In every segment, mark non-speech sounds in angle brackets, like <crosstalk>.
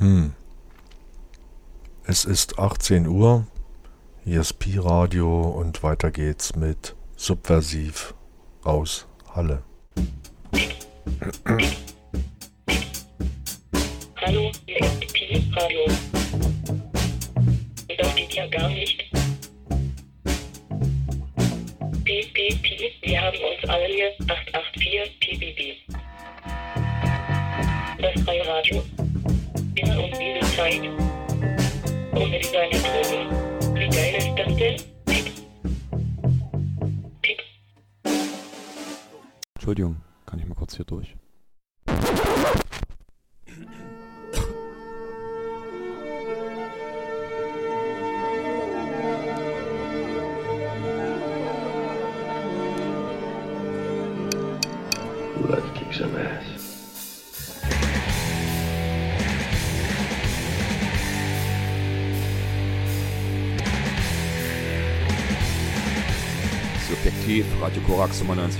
Hm. Es ist 18 Uhr, hier ist Pi-Radio und weiter geht's mit Subversiv aus Halle. someone else.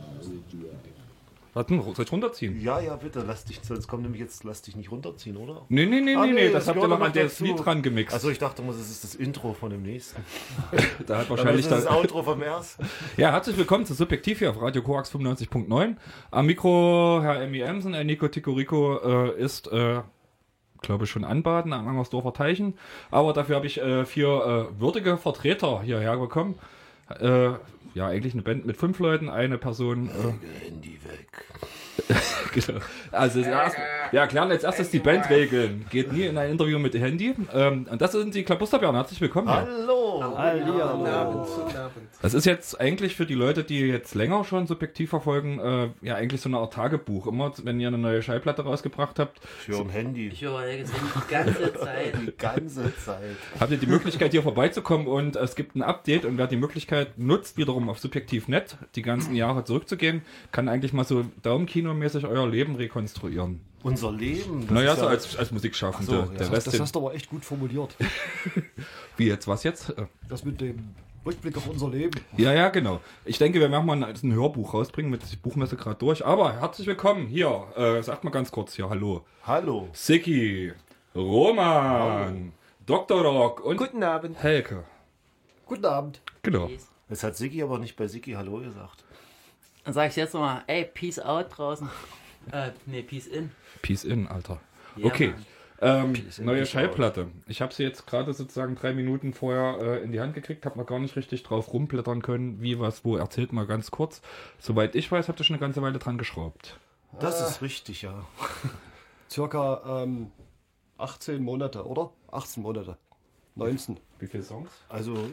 Warte, soll ich runterziehen? Ja, ja, bitte, lass dich, sonst komm nämlich jetzt, lass dich nicht runterziehen, oder? Nee, nee, nee, ah, nee, nee, das, das habt ihr noch an der Lied dran gemixt. Also ich dachte, das ist das Intro von dem nächsten. <laughs> da hat wahrscheinlich das, ist das Outro vom ersten. ja, herzlich willkommen zu Subjektiv hier auf Radio Coax 95.9. Am Mikro Herr Emmy Emsen, Herr Nico Ticorico äh, ist, äh, glaube ich, schon anbaden am Angersdorfer Teichen. Aber dafür habe ich äh, vier äh, würdige Vertreter hierher bekommen. Äh, ja, eigentlich eine Band mit fünf Leuten, eine Person. Äh, Handy weg. <laughs> genau. Also erst, wir erklären als erstes die Bandregeln. Geht nie in ein Interview mit Handy. Ähm, und das sind die Klabusterbären. Herzlich willkommen. Hallo. Hallo. Hallo. Abend. Das ist jetzt eigentlich für die Leute, die jetzt länger schon subjektiv verfolgen, äh, ja eigentlich so eine Art Tagebuch. Immer, wenn ihr eine neue Schallplatte rausgebracht habt. Für höre am Handy. Ich höre jetzt die ganze <laughs> Zeit. Die ganze Zeit. Habt ihr die Möglichkeit, hier vorbeizukommen und es gibt ein Update und wer die Möglichkeit nutzt, wiederum auf subjektiv.net die ganzen Jahre zurückzugehen, kann eigentlich mal so Daumenkino Daumenkinomäßig euer Leben rekonstruieren. Unser Leben. das naja, so ja- als, als Musikschaffende. So, ja. Der Das Rest Das hast du aber echt gut formuliert. <laughs> wie jetzt, was jetzt? Das mit dem Rückblick auf unser Leben. Ja, ja, genau. Ich denke, wir werden mal ein, ein Hörbuch rausbringen mit ich Buchmesse gerade durch. Aber herzlich willkommen hier. Äh, sagt mal ganz kurz hier Hallo. Hallo. Siki, Roman, Dr. Rock und Guten Abend. Helke. Guten Abend. Genau. Jetzt hat Sigi aber nicht bei Sigi Hallo gesagt. Dann sag ich jetzt nochmal, ey, Peace out draußen. Äh, nee, Peace in. Peace in, Alter. Ja, okay. Ähm, in, neue Schallplatte. Ich habe sie jetzt gerade sozusagen drei Minuten vorher äh, in die Hand gekriegt, habe noch gar nicht richtig drauf rumblättern können, wie, was, wo. Erzählt mal ganz kurz. Soweit ich weiß, habt ihr schon eine ganze Weile dran geschraubt. Das ist richtig, ja. <laughs> Circa ähm, 18 Monate, oder? 18 Monate. 19. Wie viele Songs? Also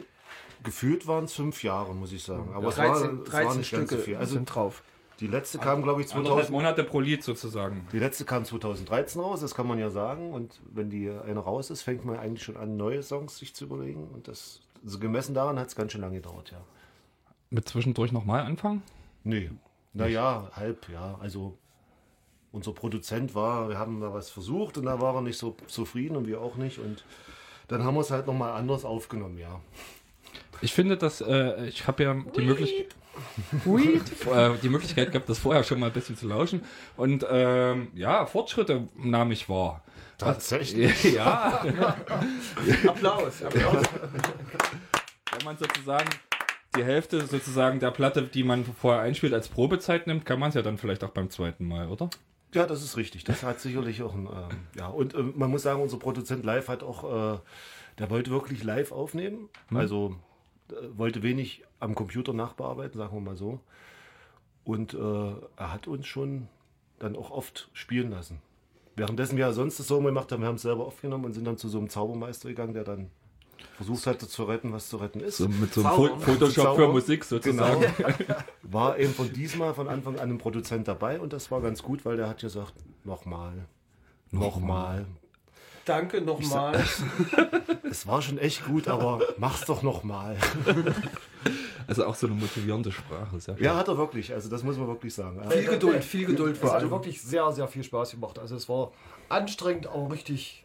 gefühlt waren es fünf Jahre, muss ich sagen. Aber es, war, 13, es war 13 nicht ganz so Stücke viel. Also sind drauf. die letzte kam, glaube ich, Anderthalb 2000. Monate pro Lied sozusagen. Die letzte kam 2013 raus, das kann man ja sagen. Und wenn die eine raus ist, fängt man eigentlich schon an, neue Songs sich zu überlegen. Und das, also gemessen daran hat es ganz schön lange gedauert, ja. Mit zwischendurch nochmal anfangen? Nee, naja, halb, ja. Also unser Produzent war, wir haben da was versucht und da war er nicht so zufrieden und wir auch nicht. Und dann haben wir es halt nochmal anders aufgenommen, ja. Ich finde, dass äh, ich habe ja die Möglichkeit. <laughs> äh, die Möglichkeit gehabt, das vorher schon mal ein bisschen zu lauschen. Und ähm, ja, Fortschritte nahm ich wahr. Tatsächlich. <laughs> Ja, <laughs> Applaus. Applaus. wenn man sozusagen die Hälfte sozusagen der Platte, die man vorher einspielt, als Probezeit nimmt, kann man es ja dann vielleicht auch beim zweiten Mal, oder? Ja, das ist richtig. Das hat sicherlich auch ein, ähm, ja. Und äh, man muss sagen, unser Produzent live hat auch, äh, der wollte wirklich live aufnehmen. Also äh, wollte wenig am Computer nachbearbeiten, sagen wir mal so. Und äh, er hat uns schon dann auch oft spielen lassen. Währenddessen wir ja sonst das so gemacht haben, wir haben es selber aufgenommen und sind dann zu so einem Zaubermeister gegangen, der dann versucht hatte zu retten, was zu retten ist. So mit so einem Zauber. Photoshop Zauber. für Musik sozusagen. War eben von diesmal von Anfang an ein Produzent dabei und das war ganz gut, weil der hat gesagt, nochmal, nochmal. Danke nochmal. <laughs> Es war schon echt gut, aber mach's doch nochmal. <laughs> Also auch so eine motivierende Sprache. Sehr Ja, hat er wirklich. Also das muss man wirklich sagen. Viel Geduld, viel Geduld Es hat wirklich sehr, sehr viel Spaß gemacht. Also es war anstrengend, aber richtig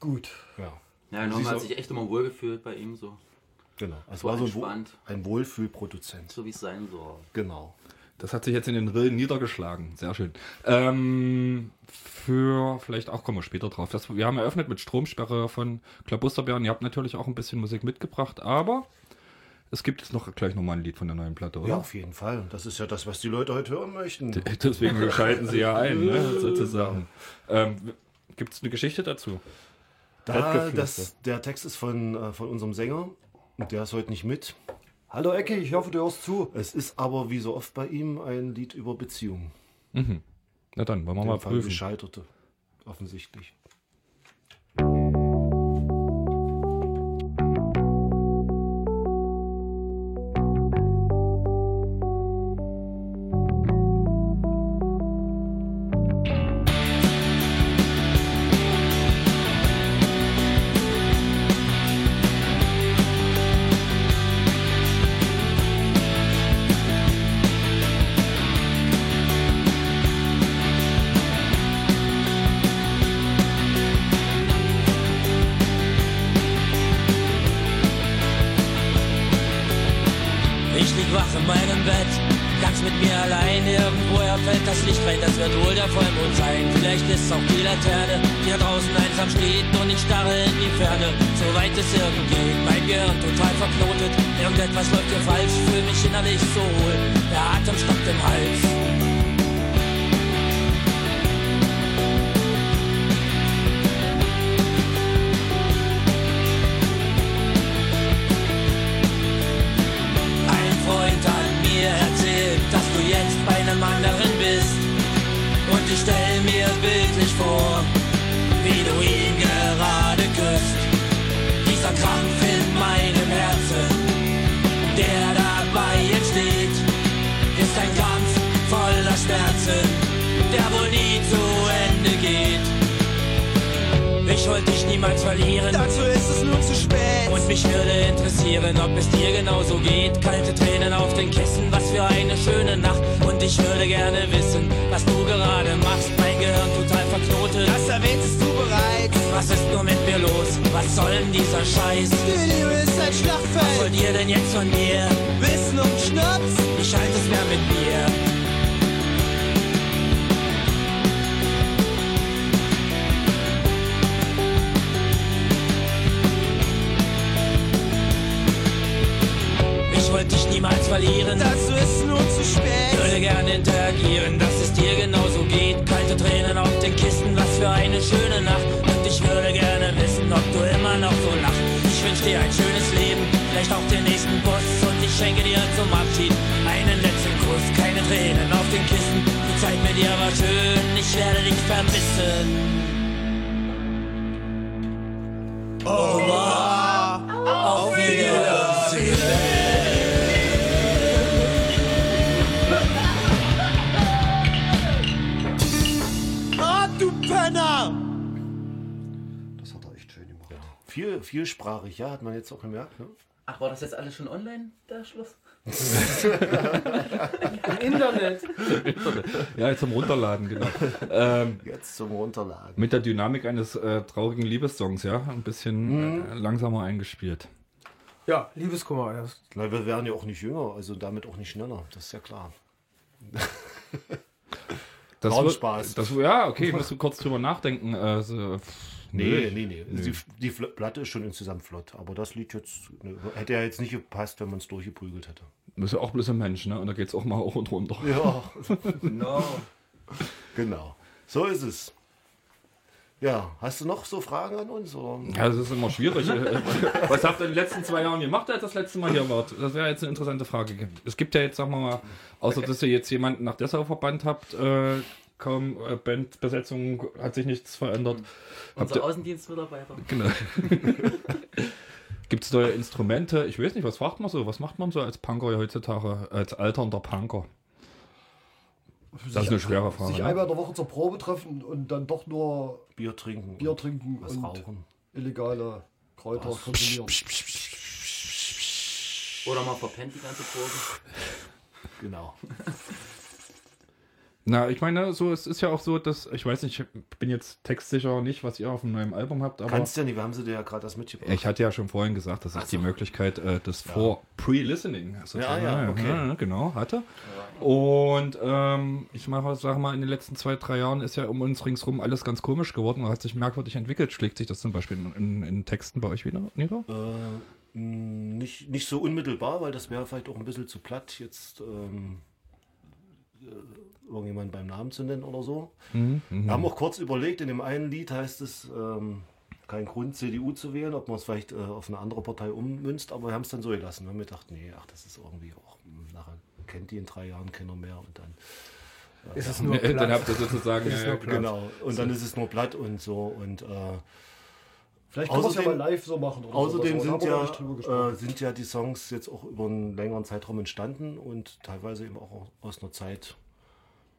gut. Ja, Ja, Norman hat sich echt immer wohlgefühlt bei ihm, so, genau. Es so war so ein, Wo entspannt, ein Wohlfühlproduzent. so wie es sein soll. Genau. Das hat sich jetzt in den Rillen niedergeschlagen. Sehr schön. Ähm, für, vielleicht auch kommen wir später drauf. Das, wir haben eröffnet mit Stromsperre von Klabusterbären. Ihr habt natürlich auch ein bisschen Musik mitgebracht, aber es gibt jetzt noch gleich nochmal ein Lied von der neuen Platte, oder? Ja, auf jeden Fall. Das ist ja das, was die Leute heute hören möchten. <laughs> Deswegen schalten sie ja ein, ne, sozusagen. Ähm, gibt es eine Geschichte dazu? Da, das, der Text ist von, äh, von unserem Sänger und der ist heute nicht mit. Hallo Ecki, ich hoffe, du hörst zu. Es ist aber wie so oft bei ihm ein Lied über Beziehungen. Mhm. Na dann, wollen wir mal prüfen. gescheiterte. Offensichtlich. So weit es irgend geht, mein Gehirn total verknotet. Irgendetwas läuft hier falsch, fühl mich innerlich so hohl. Der Atem stockt im Hals. Niemals verlieren. Dazu ist es nun zu spät. Und mich würde interessieren, ob es dir genauso geht. Kalte Tränen auf den Kissen, was für eine schöne Nacht. Und ich würde gerne wissen, was du gerade machst. Mein Gehirn total verknotet. Das erwähntest du bereits. Was ist nur mit mir los? Was soll denn dieser Scheiß? Die Liebe ist ein Was Schlachtfeld. wollt ihr denn jetzt von mir? Wissen und Schnaps. Wie scheint es mir mit mir? Niemals verlieren. Dazu ist nun zu spät. würde gerne interagieren, dass es dir genauso geht. Kalte Tränen auf den Kisten, was für eine schöne Nacht. Und ich würde gerne wissen, ob du immer noch so lachst. Ich wünsch dir ein schönes Leben, vielleicht auch den nächsten Bus. Und ich schenke dir zum Abschied einen letzten Kuss. Keine Tränen auf den Kisten, die Zeit mit dir war schön. Ich werde dich vermissen. Oh, wow. auf Wiedersehen. Viel, vielsprachig, ja, hat man jetzt auch gemerkt. Ne? Ach, war das jetzt alles schon online, der Schluss? <laughs> Im Internet. Ja, zum Runterladen, genau. Ähm, Jetzt zum Runterladen. mit der Dynamik eines äh, traurigen Liebessongs, ja, ein bisschen Mhm. äh, langsamer eingespielt. Ja, Liebeskummer. Ja. Na, wir werden ja auch nicht jünger, also damit auch nicht schneller, das ist ja klar. Das War Spaß. Das, ja, okay, musst du kurz drüber nachdenken. Äh, so, pff, Nee, nee, nee. Nö. Die, die Platte ist schon insgesamt flott, aber das Lied jetzt ne, hätte ja jetzt nicht gepasst, wenn man es durchgeprügelt hätte. Du bist ja auch bloß ein Mensch, ne? Und da geht's auch mal hoch und runter. Ja, <laughs> No. genau. So ist es. Ja, hast du noch so Fragen an uns? Oder? Ja, das ist immer schwierig. <laughs> Was habt ihr in den letzten zwei Jahren gemacht, als das letzte Mal hier wart? Das wäre jetzt eine interessante Frage. Es gibt ja jetzt, sagen wir mal, außer dass ihr jetzt jemanden nach Dessau verbannt habt, äh, kaum äh, Bandbesetzung hat sich nichts verändert. Unser ihr, Außendienstmitarbeiter. genau. <laughs> Gibt es neue Instrumente? Ich weiß nicht, was macht man so? Was macht man so als Punker heutzutage, als alternder Punker? Das ist eine schwere Frage. Sich Ne? einmal in der Woche zur Probe treffen und dann doch nur Bier trinken. Bier trinken was und rauchen. illegale Kräuter konsumieren. Oder man verpennt die ganze Probe. Genau. <laughs> Na, ich meine, so es ist ja auch so, dass ich weiß nicht, ich bin jetzt textsicher nicht, was ihr auf dem neuen Album habt, aber Kannst ja nicht, wir haben sie dir ja gerade das mitgebracht. ich hatte ja schon vorhin gesagt, dass ich die Möglichkeit äh, des vor Pre-Listening sozusagen, Ja, ja, okay. ja, genau hatte. Und ähm, ich mache, sage mal, in den letzten zwei drei Jahren ist ja um uns ringsrum alles ganz komisch geworden, und hat sich merkwürdig entwickelt. Schlägt sich das zum Beispiel in, in, in Texten bei euch wieder nieder? Äh, nicht, nicht so unmittelbar, weil das wäre vielleicht auch ein bisschen zu platt, jetzt ähm, äh, irgendjemand beim Namen zu nennen oder so. Mhm, Wir haben auch kurz überlegt, in dem einen Lied heißt es, ähm, kein Grund, CDU zu wählen, ob man es vielleicht äh, auf eine andere Partei ummünzt, aber wir haben es dann so gelassen. Wir haben gedacht, nee, ach, das ist irgendwie auch, mh, nachher kennt die in drei Jahren keiner mehr und dann. Ist es nur Dann platt. habt ihr sozusagen ja. Genau, und dann ist es nur platt und so und äh, Vielleicht können wir es ja mal Außerdem- live so machen. Oder Außerdem so. Sind ja, äh, sind ja die Songs jetzt auch über einen längeren Zeitraum entstanden und teilweise eben auch aus einer Zeit,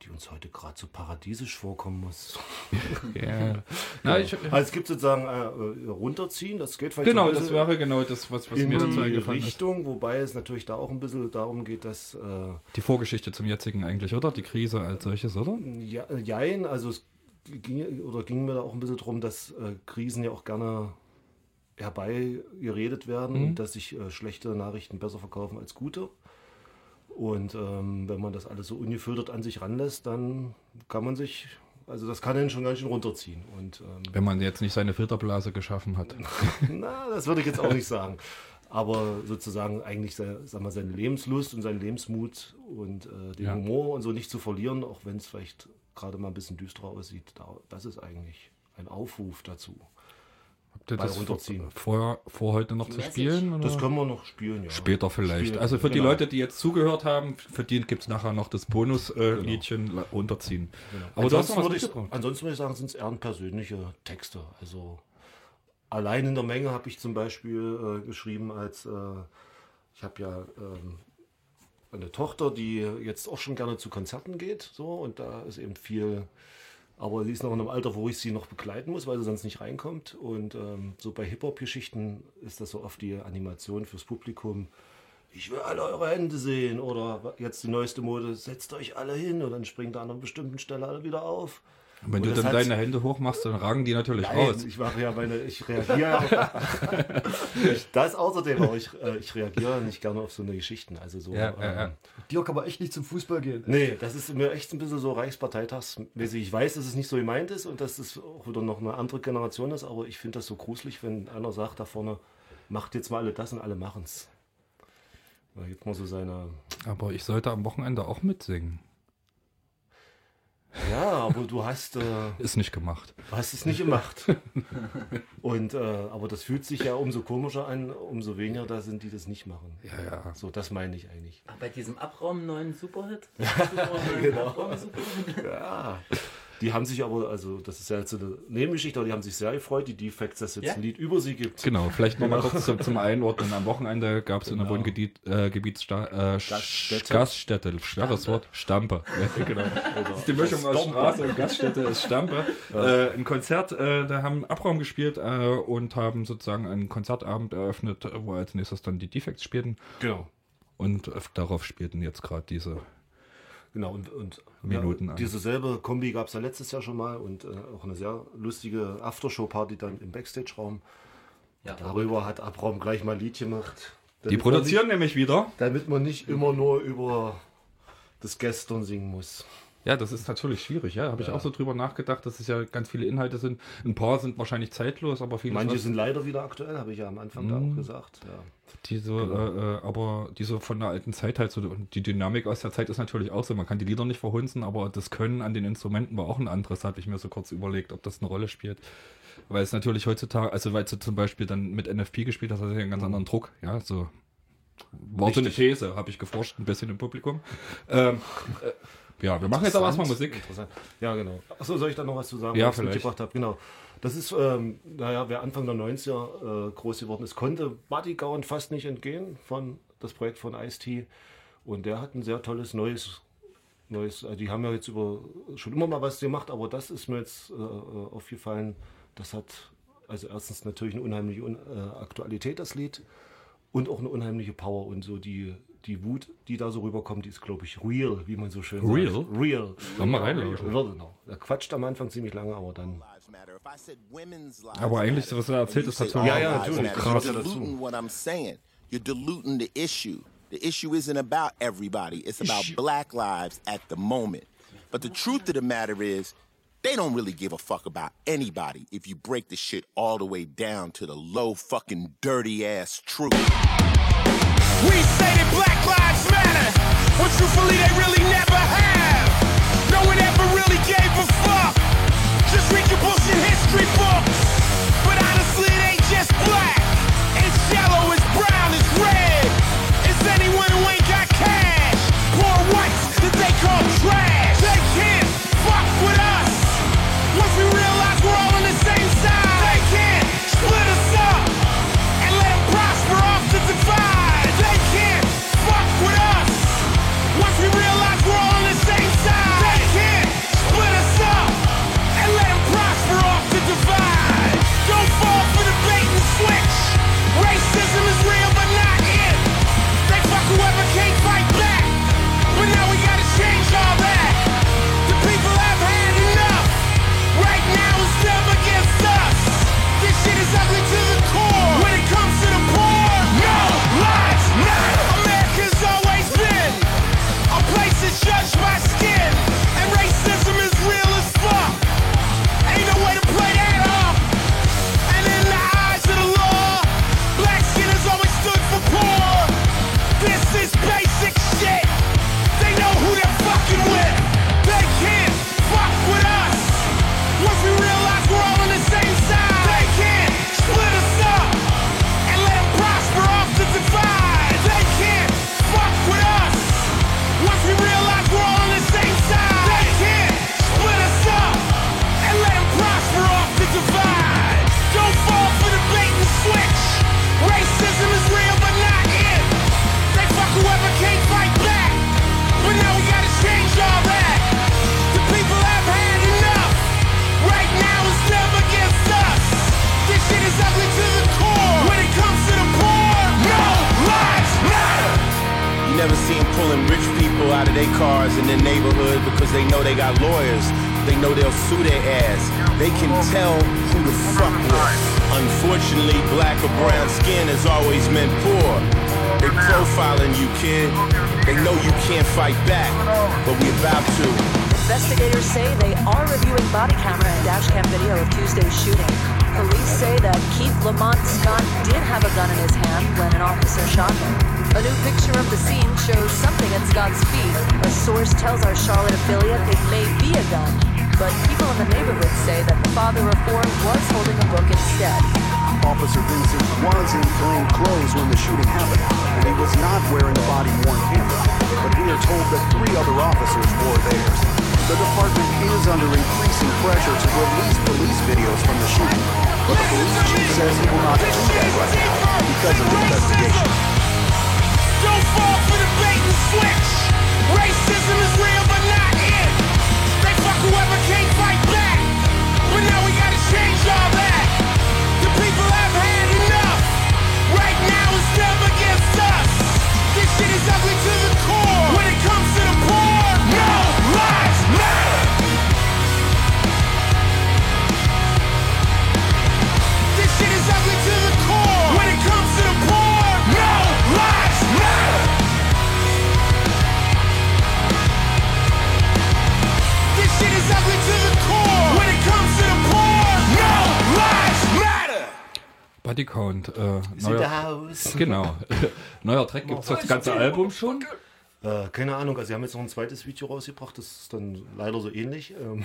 die uns heute gerade so paradiesisch vorkommen muss. <laughs> ja. Na, ich, Also es gibt sozusagen äh, äh, runterziehen, das geht vielleicht genau, das wäre genau das, was, was mir dazu eingefallen ist. Richtung, wobei es natürlich da auch ein bisschen darum geht, dass äh, Die Vorgeschichte zum jetzigen eigentlich, oder? Die Krise als solches, oder? ja, äh, Jein, also es ging, oder ging mir da auch ein bisschen darum, dass äh, Krisen ja auch gerne herbeigeredet werden Mhm. dass sich äh, schlechte Nachrichten besser verkaufen als gute. Und ähm, wenn man das alles so ungefiltert an sich ranlässt, dann kann man sich, also das kann einen schon ganz schön runterziehen. Und ähm, Wenn man jetzt nicht seine Filterblase geschaffen hat. <laughs> na, das würde ich jetzt auch nicht sagen. Aber sozusagen eigentlich sag mal, seine Lebenslust und seinen Lebensmut und äh, den Ja. Humor und so nicht zu verlieren, auch wenn es vielleicht gerade mal ein bisschen düsterer aussieht, da, das ist eigentlich ein Aufruf dazu. Habt ihr das vor, runterziehen. vor, vor heute noch zu spielen? Oder? Das können wir noch spielen, ja. Später vielleicht. Spielen, also für die genau. Leute, die jetzt zugehört haben, für die gibt es nachher noch das Bonus-Liedchen äh, Liedchen la- runterziehen. Aber du hast ansonsten, noch was würde ich, ansonsten würde ich sagen, sind es eher persönliche Texte. Also allein in der Menge habe ich zum Beispiel äh, geschrieben, als äh, ich habe ja ähm, eine Tochter, die jetzt auch schon gerne zu Konzerten geht, so und da ist eben viel, aber sie ist noch in einem Alter, wo ich sie noch begleiten muss, weil sie sonst nicht reinkommt. Und ähm, so bei Hip-Hop-Geschichten ist das so oft die Animation fürs Publikum. Ich will alle eure Hände sehen oder jetzt die neueste Mode, setzt euch alle hin und dann springt an einer bestimmten Stelle alle wieder auf. Und wenn Und du dann deine Hände hochmachst, dann ragen die natürlich Nein, raus. ich mache ja meine, ich reagiere. <laughs> ich, das außerdem, aber ich, äh, ich reagiere nicht gerne auf so eine Geschichten. Also so. Ja, ja, ja. ähm, Dirk aber echt nicht zum Fußball gehen. Nee, das ist mir echt ein bisschen so Reichsparteitagsmäßig. Ich weiß, dass es nicht so gemeint ist und dass es auch wieder noch eine andere Generation ist, aber ich finde das so gruselig, wenn einer sagt da vorne, macht jetzt mal alle das und alle machen's. Da gibt man so seine. Aber ich sollte am Wochenende auch mitsingen. Ja, aber du hast. Äh, <laughs> Ist nicht gemacht. Du hast es nicht gemacht. Und, äh, aber das fühlt sich ja umso komischer an, umso weniger da sind, die das nicht machen. Ja, ja. So, das meine ich eigentlich. Ach, bei diesem Abraum neuen Superhit? <laughs> genau. Abraum Superhit. Ja. Die haben sich aber, also das ist ja jetzt eine Nebengeschichte, aber die haben sich sehr gefreut, die Defects, dass es jetzt Ja? ein Lied über sie gibt. Genau, vielleicht nochmal Genau. kurz zum, zum <laughs> Einordnen. Am Wochenende gab es in der Genau. Wohngebiet, äh, Gebietssta äh, Gaststätte. Gaststätte. schweres Wort, Stampe. <laughs> Ja, genau. Das ist die Mischung aus. Straße und Gaststätte ist Stampe. Äh, ein Konzert, äh, da haben Abraum gespielt äh, und haben sozusagen einen Konzertabend eröffnet, wo als nächstes dann die Defects spielten. Genau. Und äh, darauf spielten jetzt gerade diese Genau, und, und Minuten ja, diese selbe Kombi gab es ja letztes Jahr schon mal und äh, auch eine sehr lustige Aftershow-Party dann im Backstage-Raum. Ja, Darüber hat Abraum gleich mal ein Lied gemacht. Die produzieren nämlich wieder. Nicht, damit man nicht immer nur über das Gestern singen muss. Ja, das ist natürlich schwierig, ja. Habe ich Ja. auch so drüber nachgedacht, dass es ja ganz viele Inhalte sind. Ein paar sind wahrscheinlich zeitlos, aber viele Manche sind leider wieder aktuell, habe ich ja am Anfang da Mhm. auch gesagt. Ja. die so, äh, äh, aber die so von der alten Zeit halt so und die Dynamik aus der Zeit ist natürlich auch so. Man kann die Lieder nicht verhunzen, aber das Können an den Instrumenten war auch ein anderes, habe ich mir so kurz überlegt, ob das eine Rolle spielt. Weil es natürlich heutzutage, also weil du zum Beispiel dann mit NFP gespielt hast, hast du ja einen ganz anderen Druck, ja, so. War so eine. These, habe ich geforscht, ein bisschen im Publikum. Ähm, äh, ja, wir machen jetzt aber erstmal Musik. Interessant. Ja, genau. Achso, soll ich da noch was zu sagen, Ja, was ich mitgebracht habe? Genau. Das ist, ähm, naja, wer Anfang der 90er äh, groß geworden ist, konnte Buddy Gowan fast nicht entgehen von das Projekt von Ice-T. Und der hat ein sehr tolles neues, neues, also die haben ja jetzt über schon immer mal was gemacht, aber das ist mir jetzt äh, äh, aufgefallen. Das hat also erstens natürlich eine unheimliche Un äh, Aktualität, das Lied, und auch eine unheimliche Power und so die, die Wut, die da so rüberkommt, die ist, glaube ich, real, wie man so schön Real? sagt. Real. Sollen wir reinlauschen? Real, genau. Er quatscht am Anfang ziemlich lange, aber dann. Aber eigentlich, was er erzählt, ist natürlich Ja, ja, natürlich. krass. Ja, You're diluting what I'm saying. You're diluting the issue. The issue isn't about everybody. It's about black lives at the moment. But the truth of the matter is, they don't really give a fuck about anybody if you break the shit all the way down to the low fucking dirty ass truth. We say that black lives matter, but truthfully they really never have. No one ever really gave a fuck. Just read your bullshit history books. But honestly, it ain't just black. It's yellow, it's brown, it's red. It's anyone who ain't got cash. Poor whites that they call trash. Cars in the neighborhood because they know they got lawyers. They know they'll sue their ass. They can tell who to fuck with. Unfortunately, black or brown skin has always meant poor. They profiling you, kid. They know you can't fight back, but we about to. Investigators say they are reviewing body camera and dashcam video of Tuesday's shooting. Police say that Keith Lamont Scott did have a gun in his hand when an officer shot him. A new picture of the scene shows something at Scott's feet. A source tells our Charlotte affiliate it may be a gun, but people in the neighborhood say that the father of four was holding a book instead. Officer Vincent was in plain clothes when the shooting happened, and he was not wearing a body-worn camera. But we are told that three other officers wore theirs. The department is under increasing pressure to release police videos from the shooting, but the police chief says he will not do that right now because of the investigation. Fall for the bait and switch. Racism is real, but not it. They fuck whoever can't fight back. But now we gotta change all that. The people have had enough. Right now it's them against us. This shit is ugly to the core. When it comes to the poor, no matter. This shit is ugly to the core. Count. Äh, Haus. Genau. <laughs> neuer Track gibt es das ganze Album schon. Äh, keine Ahnung, also sie haben jetzt noch ein zweites Video rausgebracht, das ist dann leider so ähnlich, ähm,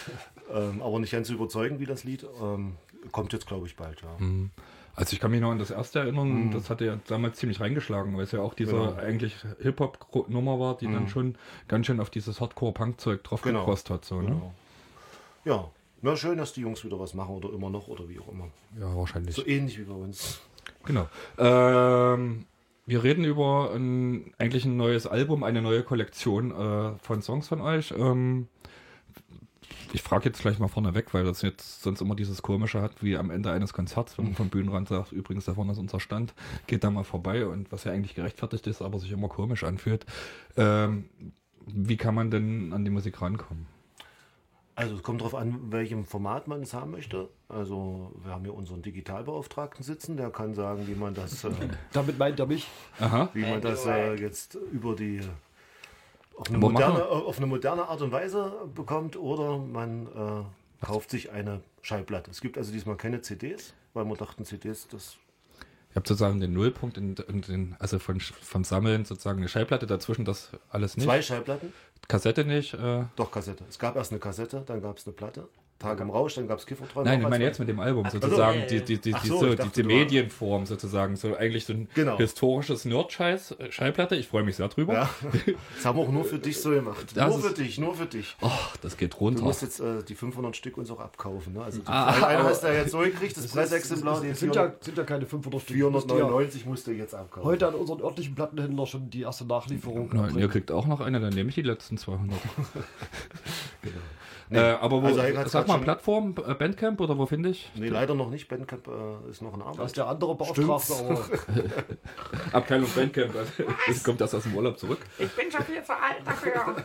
<laughs> ähm, aber nicht ganz so überzeugend wie das Lied. Ähm, kommt jetzt, glaube ich, bald, ja. Mhm. Also ich kann mich noch an das erste erinnern, Mhm. das hatte ja damals ziemlich reingeschlagen, weil es ja auch diese Genau. eigentlich Hip-Hop-Nummer war, die dann Mhm. schon ganz schön auf dieses Hardcore-Punk-Zeug drauf Genau. gekostet hat. So, ne? Genau. Ja, na schön, dass die Jungs wieder was machen oder immer noch oder wie auch immer. Ja, wahrscheinlich. So ähnlich wie bei uns. Genau. Ähm, wir reden über ein, eigentlich ein neues Album, eine neue Kollektion äh, von Songs von euch. Ähm, ich frage jetzt gleich mal vorne weg, weil das jetzt sonst immer dieses Komische hat, wie am Ende eines Konzerts, wenn man vom Bühnenrand sagt, übrigens, da vorne ist unser Stand, geht da mal vorbei und was ja eigentlich gerechtfertigt ist, aber sich immer komisch anfühlt. Ähm, wie kann man denn an die Musik rankommen? Also es kommt darauf an, welchem Format man es haben möchte. Also wir haben hier unseren Digitalbeauftragten sitzen, der kann sagen, wie man das, äh, Damit meint er mich. Aha. wie man das äh, jetzt über die auf eine, moderne, wir- auf eine moderne Art und Weise bekommt oder man äh, kauft sich eine Schallplatte. Es gibt also diesmal keine CDs, weil wir dachten, CDs, das Ich habe sozusagen den Nullpunkt in, in den, also von, vom Sammeln sozusagen eine Schallplatte dazwischen, das alles nicht. Zwei Schallplatten? Kassette nicht. Äh, Doch, Kassette. Es gab erst eine Kassette, dann gab es eine Platte. Tag im Rausch, dann gab es Kifferträume. Nein, ich meine jetzt mit dem Album sozusagen, also, die, die, die, so, so, dachte, die du Medienform sozusagen, so eigentlich so ein Genau. historisches Nerd-Scheiß, äh, Schallplatte. Ich freue mich sehr drüber. Ja. <laughs> Das haben wir auch nur für dich so gemacht. Das nur ist- für dich, nur für dich. Ach, das geht Du runter. musst jetzt äh, die 500 Stück uns auch abkaufen. Ne? Also du, Ah, eine aber- hast du ja jetzt so gekriegt, das Das Pressexemplar. die sind, sind, ja, sind ja keine 500 Stück. 499 musst du jetzt abkaufen. Heute an unseren örtlichen Plattenhändler schon die erste Nachlieferung. Na, erbringen. ihr kriegt auch noch eine, dann nehme ich die letzten 200. <laughs> <laughs> Nee, äh, aber wo, also Heiko hat's sag mal, Plattform, äh, Bandcamp oder wo finde ich? Nee, leider noch nicht. Bandcamp äh, ist noch in Arbeit. Das ist der andere Beauftragte, aber <laughs> Abteilung Bandcamp, <laughs> also, das kommt erst aus dem Urlaub zurück. Ich bin schon viel zu alt dafür.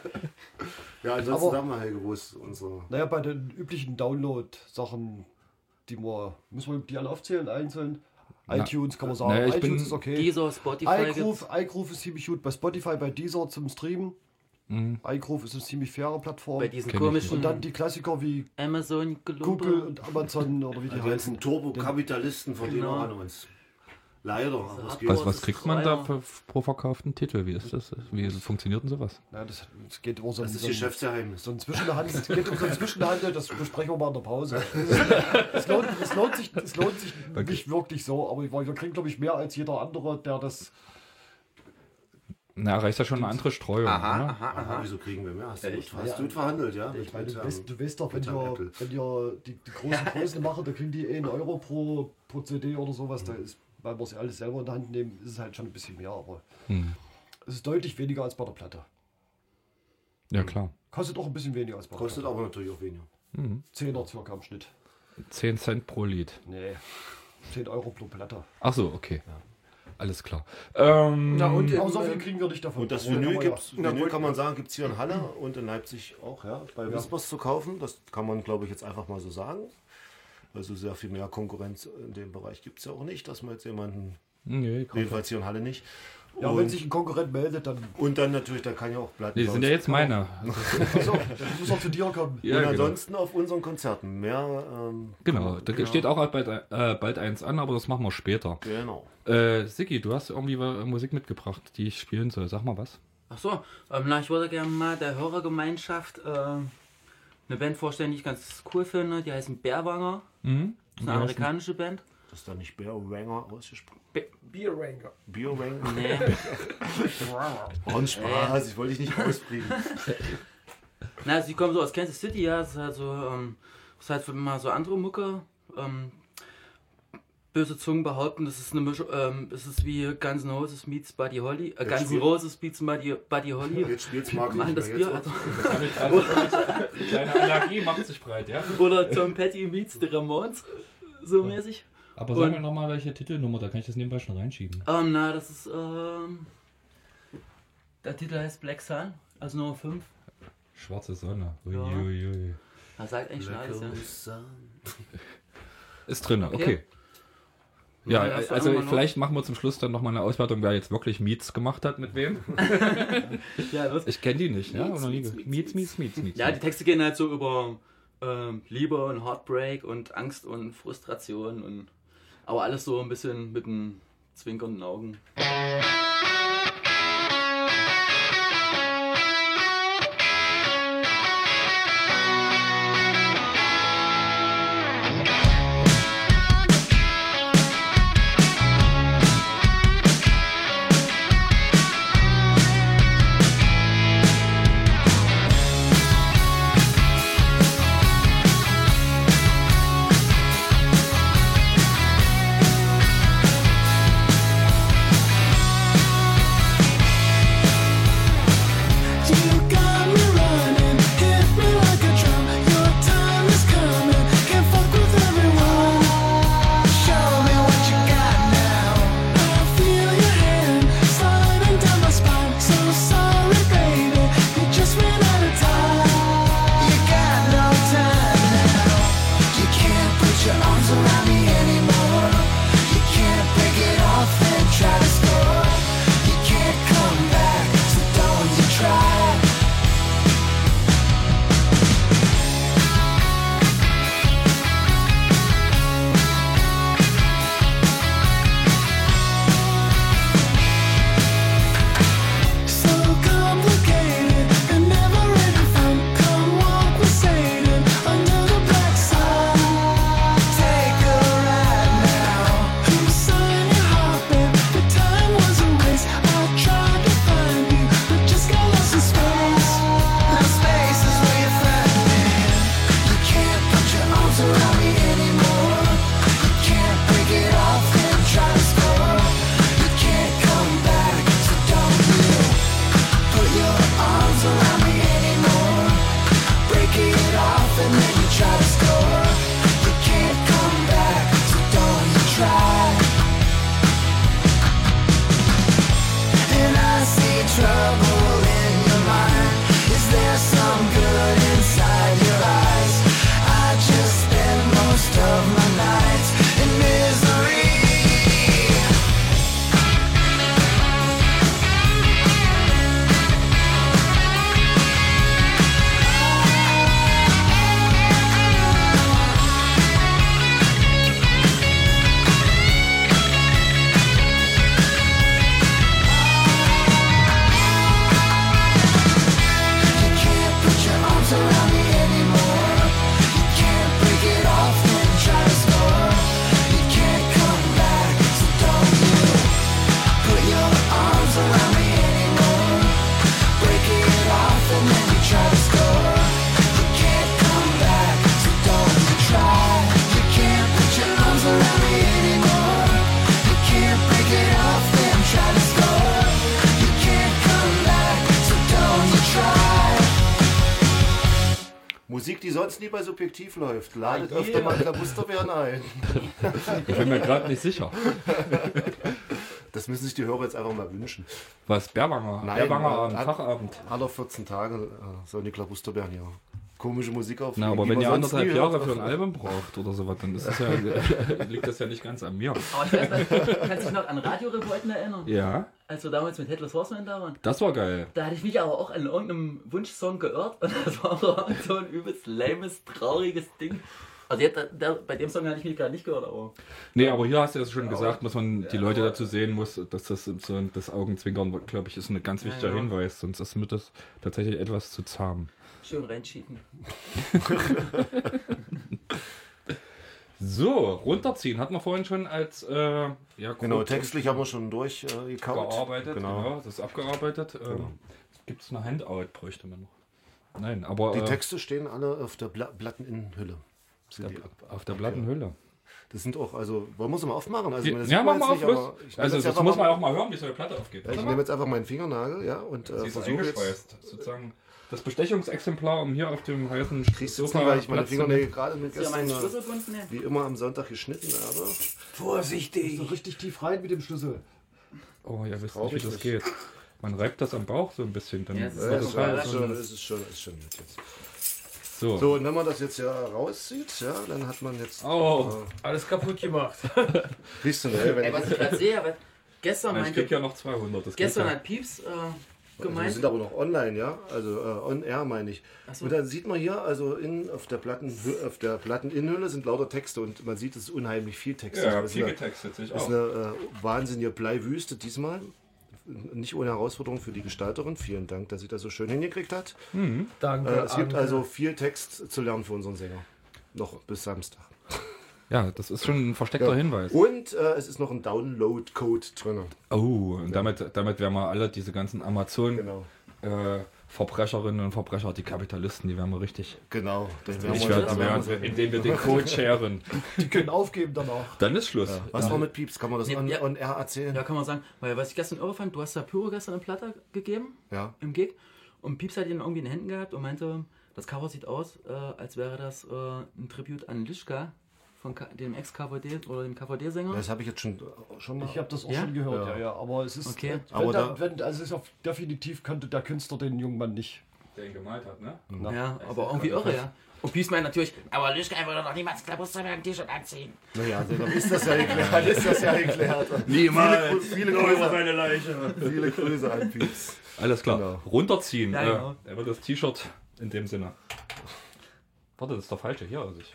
Ja, ansonsten Aber- mal, Helge, wo ist unsere... naja, bei den üblichen Download-Sachen, die wir, müssen wir die alle aufzählen, einzeln. Na, iTunes kann man sagen, naja, ich iTunes bin- ist okay. Deezer, Spotify iGroove, iGroove ist ziemlich gut. Bei Spotify, bei Deezer zum Streamen. Mhm. iGroove ist eine ziemlich faire Plattform. Bei diesen Kenn komischen Und dann die Klassiker wie Amazon Google und Amazon oder wie die Die ganzen heißen. Turbo-Kapitalisten verdienen Genau. auch an uns. Leider. Was, was ist kriegt man da für, pro verkauften Titel? Wie ist das? Wie funktioniert denn sowas? Ja, das, das geht über so Das ein, ist so ein, Geschäftsgeheimnis. so ein Zwischenhandel. Es geht um so ein Zwischenhandel, das besprechen wir mal in der Pause. <laughs> Es lohnt, es lohnt sich, es lohnt sich nicht wirklich so, aber wir kriegen, glaube ich, mehr als jeder andere, der das. Na, erreicht ja schon eine andere Streuung. Aha, ne? aha, Aha, aha. wieso kriegen wir mehr? Hast du, gut, hast Ja. du gut verhandelt, ja? Ich meine, du, Mit, weißt, ähm, du weißt doch, wenn ihr, wenn ihr die, die großen <laughs> Größen machen, da kriegen die 1 Euro pro, pro CD oder sowas. Mhm. Da ist, weil wir es ja alles selber in der Hand nehmen, ist es halt schon ein bisschen mehr, aber Hm. es ist deutlich weniger als bei der Platte. Ja, klar. Kostet auch ein bisschen weniger als bei der Kostet Platte. aber natürlich auch weniger. Mhm. 10er circa im Schnitt. 10 Cent pro Lied. Nee, 10 Euro pro Platte. Ach so, okay. Alles klar. Ähm, Na und auch so viel kriegen wir nicht davon. Und das Vinyl, ja. gibt's, Ja, Vinyl kann man sagen, gibt es hier in Halle und in Leipzig auch, ja, bei Ja. Whispers zu kaufen. Das kann man, glaube ich, jetzt einfach mal so sagen. Also sehr viel mehr Konkurrenz in dem Bereich gibt es ja auch nicht, dass man jetzt jemanden, Nee, jedenfalls hier in Halle nicht. Ja, und, wenn sich ein Konkurrent meldet, dann. und dann natürlich, da kann ja auch Platten Die sind ja jetzt meine. Achso, dann muss er zu dir kommen. Ja, und genau. ansonsten auf unseren Konzerten mehr. Ähm, Genau, da ja. steht auch bald, äh, bald eins an, aber das machen wir später. Genau. Äh, Siki, du hast irgendwie Musik mitgebracht, die ich spielen soll. Sag mal was. Ach so, ähm, na, ich würde gerne mal der Hörergemeinschaft äh, eine Band vorstellen, die ich ganz cool finde. Die heißen Bärwanger. Mhm. Das ist eine amerikanische Band. Das ist da nicht Bear Wanger ausgesprochen. Bierranger. Beer Wanger? Nee. <laughs> War ein Spaß, ich wollte dich nicht ausfliegen. <laughs> Na, die kommen so aus Kansas City, ja. Das ist halt so, ähm, das ist halt für mal so andere Mucke. Ähm, böse Zungen behaupten, das ist eine Mischung, ähm, das ist wie Guns N' Roses meets Buddy Holly. Äh, Guns N' Roses meets Buddy, Buddy Holly. Jetzt spielt's Marc Machen nicht das Bier. Also, Kleine Allergie macht sich breit, ja? Oder Tom Petty meets The Ramones. So mäßig. Aber Und- sag mir nochmal, welche Titelnummer, da kann ich das nebenbei schon reinschieben. Ähm, na, das ist, ähm, der Titel heißt Black Sun, also Nummer 5. Schwarze Sonne. Ui, Ja. ui, ui. Das sagt eigentlich schon alles, ja. <laughs> Ist drin, okay. Okay. Ja, Ja, also vielleicht machen wir zum Schluss dann nochmal eine Auswertung, wer jetzt wirklich Meets gemacht hat, mit wem. <laughs> Ja. Ich kenne die nicht, ja? Meets, nie Meets, Meets, Meets, Meets, Meets. Ja, die Texte gehen halt so über ähm, Liebe und Heartbreak und Angst und Frustration und aber alles so ein bisschen mit einem zwinkernden Augen. Musik, die nie bei Subjektiv läuft. Ladet Ah, öfter mal Klabuster werden ein. <laughs> Ich bin mir gerade nicht sicher. <laughs> Das müssen sich die Hörer jetzt einfach mal wünschen. Was, Bärwanger? Nein, Bärwanger äh, Abend, Tagabend. Alle 14 Tage äh, soll die Klabusterbären hier komische Musik auf. Na, aber wenn ihr anderthalb Jahre für ein Album braucht oder sowas, dann ist ja, <laughs> liegt das ja nicht ganz an mir. Aber ich weiß, nicht, kannst du dich noch an Radiorevolten erinnern? Ja. Als wir damals mit Headless Horseman da waren. Das war geil. Da hatte ich mich aber auch an irgendeinem Wunschsong geirrt und das war so ein übelst lames, trauriges Ding. Also jetzt, der, bei dem Song hatte ich mich gerade nicht gehört, aber. Nee, aber hier hast du ja schon gesagt, muss man die Leute dazu sehen muss, dass das so ein- das Augenzwinkern, glaube ich, ist ein ganz wichtiger Ja, ja. Hinweis, sonst ist mir das tatsächlich etwas zu zahm. Schön reinschieben. So, runterziehen hatten wir vorhin schon als äh, ja, Genau, textlich haben wir schon durchgekaut. gearbeitet. Genau. Genau. das ist abgearbeitet. Ähm, Gibt es eine Handout, bräuchte man noch. Nein, aber Die äh, Texte stehen alle auf der Bla Platteninnenhülle. Sind die auf der Plattenhülle. Das sind auch, also, wollen wir es mal aufmachen? Also, das ja, mach man mal auf, nicht, Also, das muss man auch mal hören, wie so eine Platte aufgeht. Ja, ich nehme jetzt einfach meinen Fingernagel, ja, und äh, Sie ist versuche jetzt. sozusagen. Das Bestechungsexemplar, um hier auf dem heißen Kriegst du nicht, weil ich meine Fingernägel gerade mit ja gestern, äh, nehmen? wie immer am Sonntag geschnitten habe. Vorsichtig! So richtig tief rein mit dem Schlüssel. Oh, ihr wisst nicht, wie das geht. Man reibt das am Bauch so ein bisschen. Dann Ja, das ist Ja, das schon, ist, schon, ist schon gut jetzt. so. So, und wenn man das jetzt ja rauszieht, ja, dann hat man jetzt. Oh. Alles kaputt gemacht. Äh, siehst du, ne, wenn Ey, was ich gerade sehe, aber gestern Ich meinte. krieg ja noch 200. Das geht Gestern ja. hat Pieps äh, Also wir gemeint. sind aber noch online, ja? Also äh, on air meine ich. So. Und dann sieht man hier, also in, auf der Platten, auf der Platteninnenhülle sind lauter Texte und man sieht, es ist unheimlich viel Text. Ja, das ist viel eine, getextet, sehe ich das ist auch. eine äh, wahnsinnige Bleiwüste diesmal. Nicht ohne Herausforderung für die Gestalterin. Vielen Dank, dass sie das so schön hingekriegt hat. Danke. Äh, es gibt Anke. also viel Text zu lernen für unseren Sänger. Noch bis Samstag. <laughs> Ja, das ist schon ein versteckter Ja. Hinweis. Und äh, es ist noch ein Download-Code drin. Oh, und damit, damit werden wir alle diese ganzen Amazon Genau. äh, Verbrecherinnen und Verbrecher, die Kapitalisten, die werden wir richtig. Genau. Den werden Ich wir- werde, das werden wir- indem wir den Code <laughs> sharen. Die können aufgeben danach. Dann ist Schluss. Was war mit Pieps? Kann man das Nee, on, ja. on air erzählen? Ja, kann man sagen. Weil was ich gestern irre fand, du hast da Pyro gestern eine Platte gegeben Ja. im Gig und Pieps hat ihn irgendwie in den Händen gehabt und meinte, das Cover sieht aus, äh, als wäre das äh, ein Tribut an Lischka von dem Ex-KVD oder dem KVD-Sänger. Das habe ich jetzt schon, schon mal. Ich habe das auch Ja? schon gehört, Ja. ja, ja. Aber es ist. Okay. äh, Wenn Aber da, da- wenn, also es ist auf, definitiv kannte der Künstler den jungen Mann nicht. Der ihn gemalt hat, ne? Na. Ja, aber irgendwie irre, ja. Und meint natürlich, aber Lischka würde doch niemals Klabusterberg ein T-Shirt anziehen. Naja, also dann ist das ja geklärt. <laughs> Dann ist das ja geklärt. Niemals. Viele, viele, Grüße, seine Leiche. viele Grüße an Pieps. Alles klar. Genau. Runterziehen. Ja, äh, genau. Er wird das T-Shirt in dem Sinne. Warte, das ist der falsche hier. Also ich.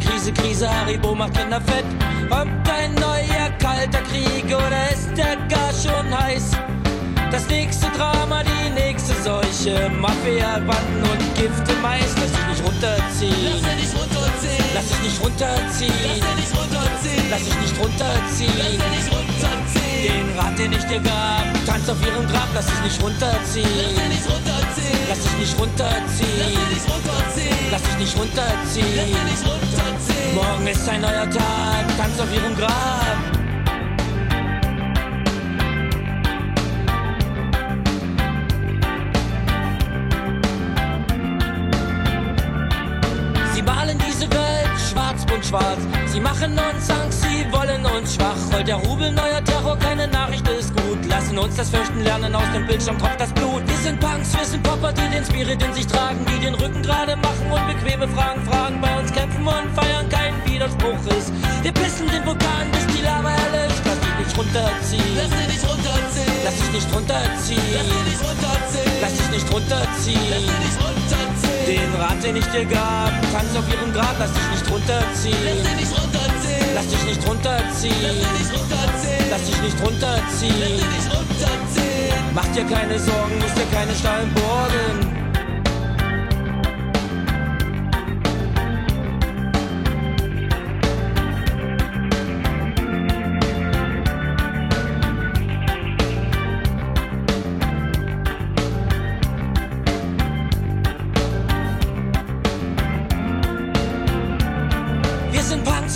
Krise, Krise, Haribo macht Kinder fett. Kommt ein neuer kalter Krieg oder ist der gar schon heiß? Das nächste Drama, die nächste Seuche, Mafia, Banden und Gift im Mais. Lass dich nicht runterziehen. Lass dich nicht runterziehen. Lass dich nicht runterziehen. Lass dich nicht runterziehen. Lass dich nicht runterziehen. Lass dich nicht runterziehen. Den Rat, den ich dir gab, tanz auf ihrem Grab. Lass dich nicht runterziehen. Lass dich nicht runterziehen. Lass dich nicht runterziehen. Lass dich nicht runterziehen. Lass dich nicht runterziehen. Morgen ist ein neuer Tag, tanz auf ihrem Grab. Sie malen diese Welt schwarz, bunt schwarz. Sie machen uns Angst, sie wollen uns schwach. Rollt der Rubel neuer Terror, Lassen uns das Fürchten lernen, aus dem Bildschirm tropft das Blut. Wir sind Punks, wir sind Popper, die den Spirit in sich tragen, die den Rücken gerade machen und bequeme Fragen fragen. Bei uns kämpfen und feiern kein Widerspruch ist. Wir pissen den Vulkan, bis die Lava erlischt. Lass dich nicht runterziehen. Lass dich nicht runterziehen. Lass dich nicht runterziehen. Lass dich nicht runterziehen. Lass dich nicht runterziehen. Lass dich nicht runterziehen. Den Rat, den ich dir gab, tanz auf ihrem Grab, lass dich nicht runterziehen. Lass dich nicht runterziehen. Lass dich nicht runterziehen. Lass dich nicht runterziehen. Lass dich nicht runterziehen. Mach dir keine Sorgen, muss dir keine Stein borgen.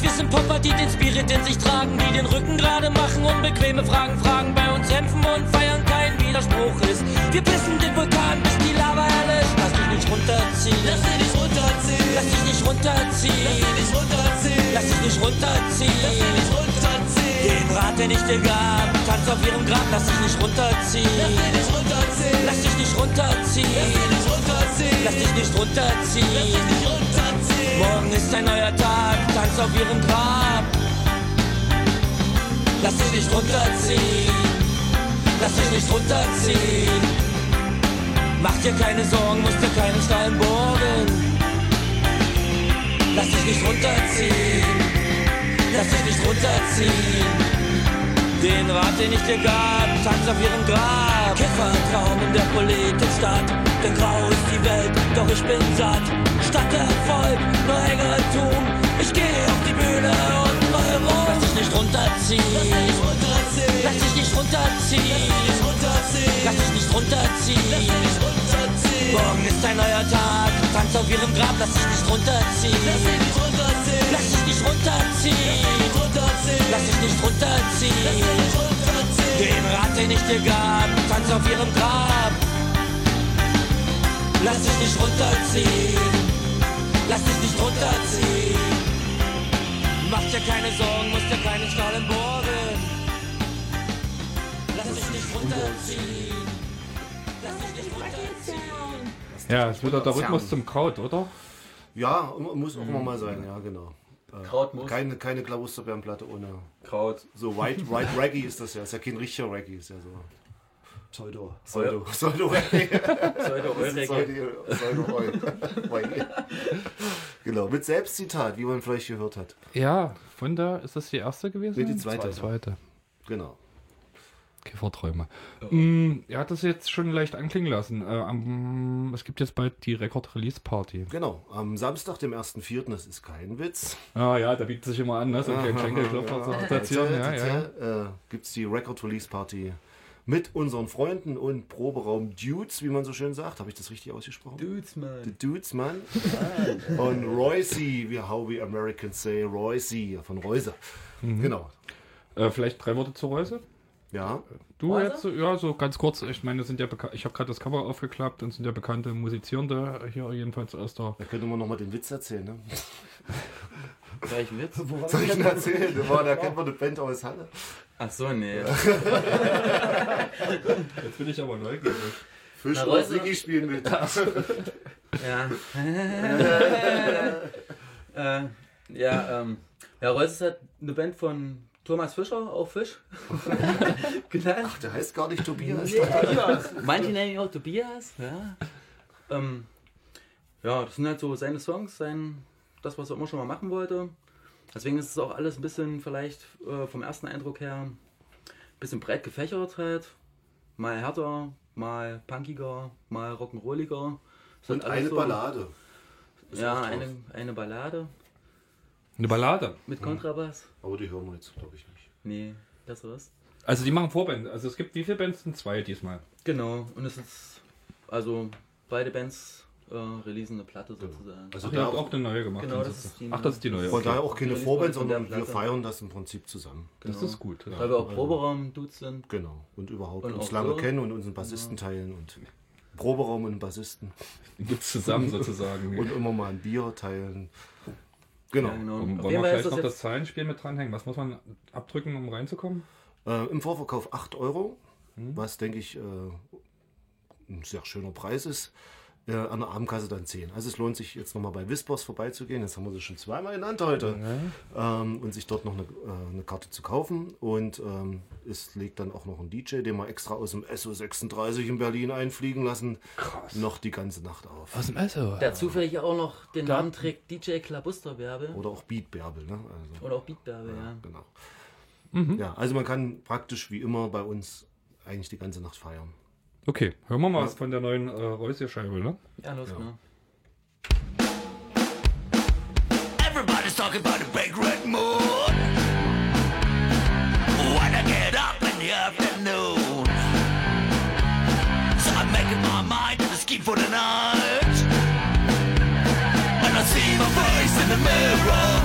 Wir sind Popper, die den Spirit in sich tragen, die den Rücken gerade machen, unbequeme Fragen fragen kämpfen und feiern kein Widerspruch ist. Wir pissen den Vulkan, bis die Lava erlischt. Lass dich nicht runterziehen, lass dich nicht runterziehen, lass dich nicht runterziehen, lass dich nicht runterziehen, lass dich nicht runterziehen, Den Rat, den ich dir gab, tanz auf ihrem Grab, lass dich nicht runterziehen, lass dich nicht runterziehen, lass dich nicht runterziehen, lass dich nicht runterziehen, Morgen ist ein neuer Tag, tanz auf ihrem Grab. Lass dich nicht runterziehen, lass dich nicht runterziehen. Mach dir keine Sorgen, musst dir keinen Stein bohren. Lass dich nicht runterziehen, lass dich nicht runterziehen. Den Rat, den ich dir gab, tanz auf ihrem Grab. Kiffertraum in der Politikstadt, denn grau ist die Welt, doch ich bin satt. Statt Erfolg, nur Engeltum. Ich gehe auf die Bühne und roll rum. Lass dich nicht runterziehen, lass dich nicht runterziehen, lass dich nicht runterziehen. Morgen ist ein neuer Tag, tanz auf ihrem Grab, lass dich nicht runterziehen. Lass dich nicht runterziehen, lass dich nicht runterziehen. Den Rat, den ich dir gab, tanz auf ihrem Grab. Lass dich nicht runterziehen, lass dich nicht runterziehen. Mach dir keine Sorgen, musst dir keine Stahlen bohren. Runterziehen. Ja, ist wieder der Rhythmus zum Kraut, oder? Ja, muss auch immer mal sein, ja, genau. Äh, Kraut muss. Keine, keine Klausterbeerenplatte ohne Kraut. So White, White Reggae ist das ja. Ist ja kein richtiger Reggae, ist ja so. Pseudo. Pseudo. <laughs> Pseudo Reggae. Pseudo-Reggae. Pseudo Reggae. Genau, mit Selbstzitat, wie man vielleicht gehört hat. Ja, von da ist das die erste gewesen? Nee, die zweite. Die zweite. Genau. Kifferträume. Mm, er hat das jetzt schon leicht anklingen lassen. Äh, am, es gibt jetzt bald die Record-Release-Party. Genau, am Samstag, dem 1.4., das ist kein Witz. Ah ja, da bietet sich immer an, ne? so kleinen Schenkelklopfer zu platzieren. Ja, ja. Äh, Gibt es die Record-Release-Party mit unseren Freunden und Proberaum Dudes, wie man so schön sagt. Habe ich das richtig ausgesprochen? Dudes, man. The Dudes, man. und Royce, wie how we Americans say, Royce von Reuse. Mhm. Genau. Äh, vielleicht drei Worte zur Reuse? Ja. Du Reuse? jetzt, so- ja, so ganz kurz. Ich meine, sind ja ich habe gerade das Cover aufgeklappt und sind ja bekannte Musizierende hier jedenfalls aus der. Da könnte man nochmal den Witz erzählen, ne? Welchen <laughs> Witz? Soll ich ihn erzählen? Da, war, da kennt man eine Band aus Halle. Ach so, nee. <laughs> Jetzt bin ich aber neugierig. Fisch Na, und Siggi spielen mit. Ja. <laughs> äh, ja, ähm, ja, Reus ist halt eine Band von Thomas Fischer, auch Fisch. <laughs> genau. Ach, der heißt gar nicht Tobias. Nee, Tobias. <laughs> Manche nennen ihn auch Tobias, ja. Ähm, ja, das sind halt so seine Songs, sein, das, was er immer schon mal machen wollte. Deswegen ist es auch alles ein bisschen vielleicht äh, vom ersten Eindruck her ein bisschen breit gefächert halt. Mal härter, mal punkiger, mal rock'n'rolliger. Ist Und eine so- Ballade. Ist Ja, eine, eine Ballade Eine Ballade. mit Kontrabass. Aber die hören wir jetzt, glaube ich, nicht. Nee, das was? Also die machen Vorbände. Also es gibt wie viele Bands? Sind zwei diesmal. Genau, und es ist also beide Bands äh, releasen eine Platte sozusagen. Also Ach, ihr habt auch eine neue gemacht. Genau, das ist die Ach, das ist die neue. Von okay. daher auch keine Vorband, der sondern wir Platte. feiern das im Prinzip zusammen. Das ist gut. Ja. Weil wir auch Proberaum-Dudes sind. Genau. Und überhaupt Und uns auch lange so. kennen und unseren Bassisten teilen und Proberaum und Bassisten. Die gibt's zusammen sozusagen. <laughs> Und immer mal ein Bier teilen. Genau. Ja, genau. Wollen wir vielleicht noch das Zahlenspiel mit dranhängen? Was muss man abdrücken, um reinzukommen? Äh, Im Vorverkauf 8 Euro, Hm. was denke ich äh, ein sehr schöner Preis ist. Äh, an der Abendkasse dann 10. Also es lohnt sich jetzt nochmal bei Whispers vorbeizugehen. Das haben wir sie schon zweimal genannt heute. Ähm, und sich dort noch eine, äh, eine Karte zu kaufen. Und ähm, es legt dann auch noch ein DJ, den wir extra aus dem SO36 in Berlin einfliegen lassen, noch die ganze Nacht auf. Aus dem Esso. Der zufällig auch noch den Namen trägt DJ Klabusterbärbe. Oder auch Beat Bärbel. Ne? Also, Oder auch Beatbärbe, ja. genau. Mhm. Ja, also man kann praktisch wie immer bei uns eigentlich die ganze Nacht feiern. Okay, hören wir mal was von der neuen äh, Reusierscheibe, ne? Ja, los, Ja. genau. Everybody's talking about the big red moon. When I get up in the afternoon. So I'm making my mind to the scheme for the night. And I see my face in the mirror,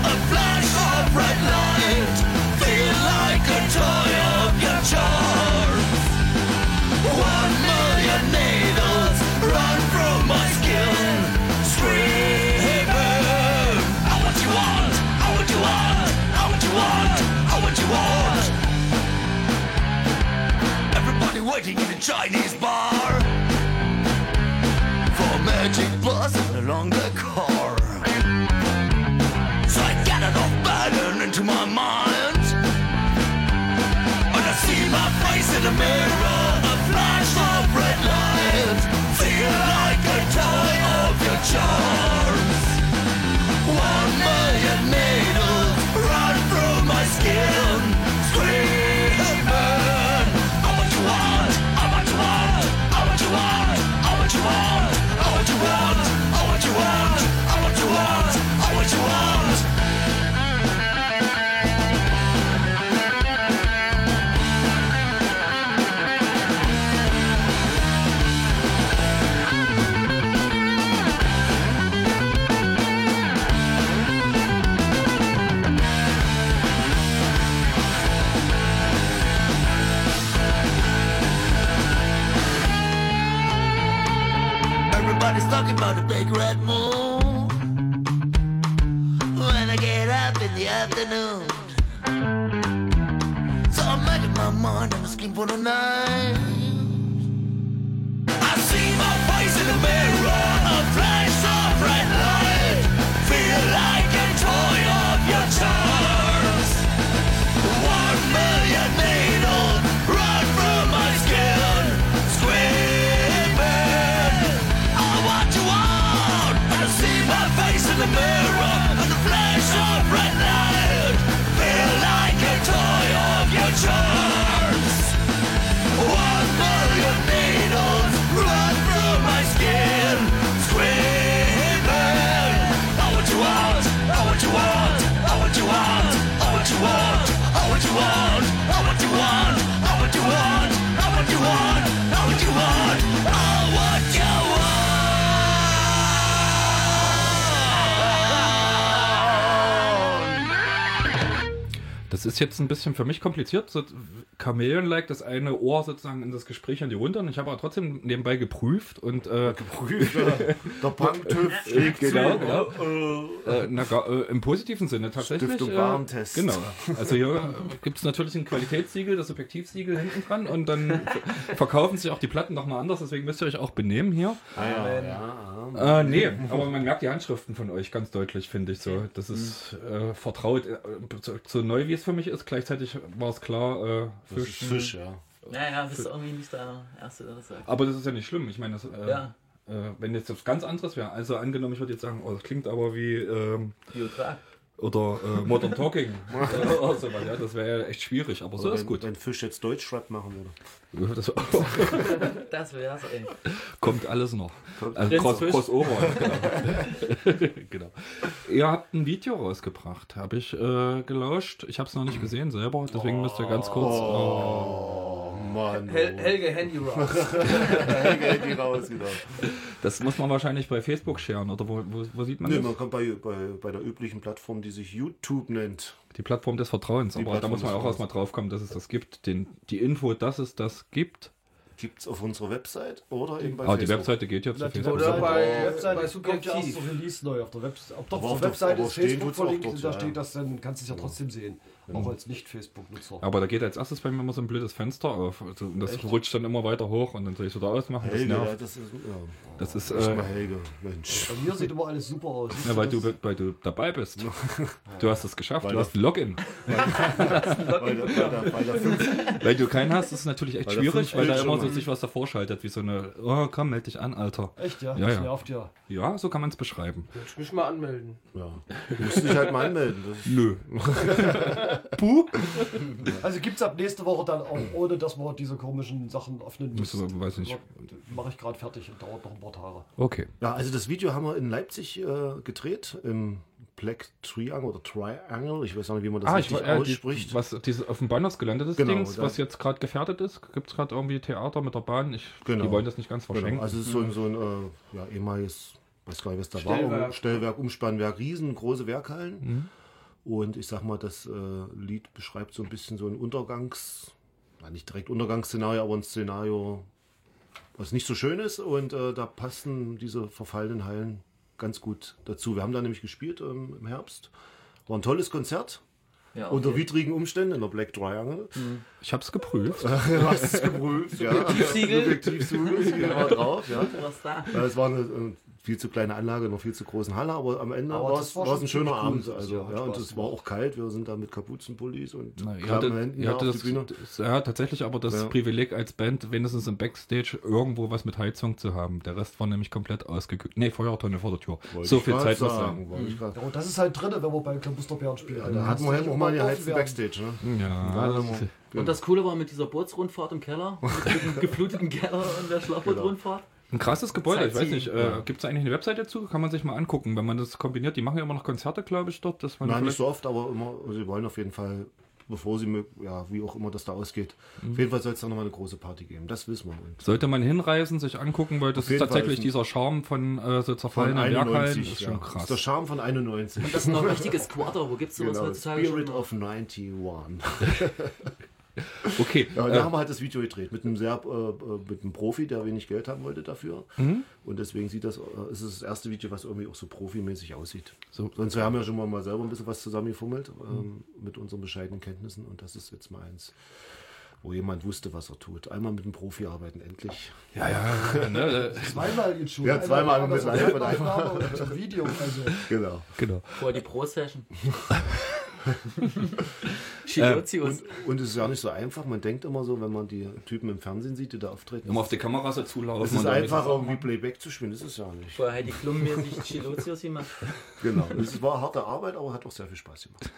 waiting in a Chinese bar jetzt ein bisschen für mich kompliziert. Chameleon-like, das eine Ohr sozusagen in das Gespräch an die runter. Und ich habe aber trotzdem nebenbei geprüft und äh, geprüft. <laughs> Der Punk-TÜV schlägt genau, genau. Äh, na, äh, Im positiven Sinne tatsächlich. Stiftung äh, Warentest. Genau. Also hier gibt es natürlich ein Qualitätssiegel, das Objektivsiegel hinten dran und dann <laughs> verkaufen sich auch die Platten nochmal anders. Deswegen müsst ihr euch auch benehmen hier. Ah, ja, ja. Äh, nee, aber man merkt die Handschriften von euch ganz deutlich, finde ich so. Das ist äh, vertraut. Äh, so, so neu wie es für mich ist, gleichzeitig war es klar, äh, Ist Fisch, ja. Naja, bist du irgendwie nicht der Erste, der das sagt. Aber das ist ja nicht schlimm. Ich meine, das, äh, Ja. äh, wenn jetzt was ganz anderes wäre, also angenommen, ich würde jetzt sagen, oh, das klingt aber wie ähm, Biotrag. Oder äh, Modern Talking oder, oder sowas, ja, das wäre ja echt schwierig, aber so Oder ist wenn, gut. Wenn Fisch jetzt Deutschrap machen würde. Das <laughs> Das wär's, ey. kommt alles noch. Kommt- Also Prinz Cross. Crossover. Genau. <laughs> genau. Ihr habt ein Video rausgebracht, habe ich äh, gelauscht. Ich habe es noch nicht gesehen selber, deswegen müsst ihr ganz kurz. Oh, Mann. Hel Helge Handy <laughs> raus. Helge Handy raus wieder. das muss man wahrscheinlich bei Facebook scheren, oder wo, wo, wo sieht man Nee, das? man kommt bei, bei, bei der üblichen Plattform, die sich YouTube nennt. Die Plattform des Vertrauens, Die aber da Plattform muss man auch erstmal drauf kommen, dass es das gibt. Den, die Info, dass es das gibt. Gibt es auf unserer Website oder eben bei Aber die Facebook. Webseite geht ja zu die Facebook. Oder bei- die Webseite bei kommt ja erst Subjektiv. Release neu auf der, auf Webseite ist Facebook verlinkt da ja. steht das, dann kannst du es ja trotzdem sehen. Auch als Nicht-Facebook-Nutzer. Aber da geht als erstes bei mir immer so ein blödes Fenster auf. Also, und das rutscht dann immer weiter hoch und dann soll ich es wieder ausmachen. Helge, das ja, nervt. das ist. Ja. Das ist, äh, mal Helge, Mensch. Bei mir sieht immer alles super aus. Ja, weil du, weil du dabei bist. Du hast es geschafft, Weil du hast ein Login. Weil du keinen hast, ist es natürlich echt schwierig, weil da immer so sich was davor schaltet, wie so eine, oh komm, meld dich an, Alter. Echt, ja? Ja, das ja. nervt ja. Ja, so kann man es beschreiben. Willst du mich mal anmelden? ja. Du musst dich halt mal anmelden. Nö. <laughs> Puh. <laughs> Also gibt es ab nächste Woche dann auch, ohne dass man diese komischen Sachen öffnen muss. Müsste man- weiß nicht. Mache ich gerade fertig und dauert noch ein paar Tage. Okay. ja, also das Video haben wir in Leipzig äh, gedreht, im Black Triangle oder Triangle, ich weiß auch nicht, wie man das Ah, ich richtig äh, die, ausspricht. was dieses auf dem Bahnhof gelandetes Genau, Dings, was jetzt gerade gefährdet ist. Gibt es gerade irgendwie Theater mit der Bahn? Ich, Genau. Die wollen das nicht ganz verschenken. Genau, also es ist so ein, so ein äh, ja, ehemaliges, weiß gar nicht, was da war, Stellwerk. um, Stellwerk, Umspannwerk, riesengroße Werkhallen. Mhm. Und ich sag mal, das äh, Lied beschreibt so ein bisschen so ein Untergangs, ja, nicht direkt Untergangsszenario, aber ein Szenario, was nicht so schön ist. Und äh, da passen diese verfallenen Hallen ganz gut dazu. Wir haben da nämlich gespielt ähm, im Herbst. War ein tolles Konzert. Ja, Unter okay. widrigen Umständen in der Black Triangle. Ich habe es geprüft. <laughs> du hast es geprüft, <laughs> ja. Subjektivsiegel. Subjektivsiegel war drauf, ja. Was da? Ja, Es war eine, äh, viel zu kleine Anlage, in einer viel zu großen Halle, aber am Ende war es ein schöner cool, Abend. Also, ja, ja, und es war auch kalt. Wir sind da mit Kapuzenpullis und Na, ihr hattet, Händen ihr die Bühne. das, das, ja, tatsächlich aber das Ja. Privileg als Band, wenigstens im Backstage irgendwo was mit Heizung zu haben. Der Rest war nämlich komplett ausgekühlt. Nee, Feuertonne vor der Tür. Wollte so viel Zeit muss sagen, ich grad- Ja, und das ist halt drin, wenn wir bei Klabusterbären spielen. Da hatten wir ja auch mal geheizten werden. Backstage, ne? Ja, genau. Und das Coole war mit dieser Bootsrundfahrt im Keller, <laughs> mit dem gefluteten Keller und der Schlauchbootrundfahrt. Ein krasses Gebäude, ich weiß nicht. Äh, Gibt es eigentlich eine Website dazu? Kann man sich mal angucken, wenn man das kombiniert. Die machen ja immer noch Konzerte, glaube ich, dort. Dass man Nein, nicht so oft, aber immer, sie wollen auf jeden Fall, bevor sie, ja, wie auch immer das da ausgeht, Mhm. auf jeden Fall soll es da nochmal eine große Party geben. Das wissen wir. Und Sollte man hinreisen, sich angucken, weil das Auf ist tatsächlich ist ein- dieser Charme von äh, so zerfallenen Werkhallen. 91, Ist schon ja. krass. Das ist der Charme von 91. Und das sind noch <laughs> richtige Squatter. Wo gibt's sowas Genau, heutzutage Spirit schon? of 91. <laughs> <laughs> <laughs> Okay. Ja, und äh, da haben wir halt das Video gedreht mit einem sehr, äh, äh, mit einem Profi, der wenig Geld haben wollte dafür. Mhm. Und deswegen sieht das, äh, ist es das erste Video, was irgendwie auch so profimäßig aussieht. So. Sonst wir haben ja schon mal, mal selber ein bisschen was zusammengefummelt ähm, mit unseren bescheidenen Kenntnissen und das ist jetzt mal eins, wo jemand wusste, was er tut. Einmal mit einem Profi arbeiten, endlich. Ja, ja, ne, <laughs> Zweimal jetzt schon. Ja, zweimal Einmal mit und und Video. Also. Genau. genau. Vor die Pro-Session. <laughs> Chilotius. und, und es ist ja nicht so einfach. Man denkt immer so, wenn man die Typen im Fernsehen sieht, die da auftreten. Immer auf die Kamera so zulaufen. Es ist einfach irgendwie Playback zu spielen. Das ist ja nicht. Vorher Heidi Klum-mäßig Chilotius gemacht. <laughs> Genau. Es war harte Arbeit, aber hat auch sehr viel Spaß gemacht.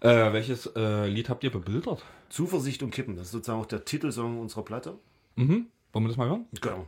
Äh, welches äh, Lied habt ihr bebildert? Zuversicht und Kippen. Das ist sozusagen auch der Titelsong unserer Platte. Mhm. Wollen wir das mal hören? Genau.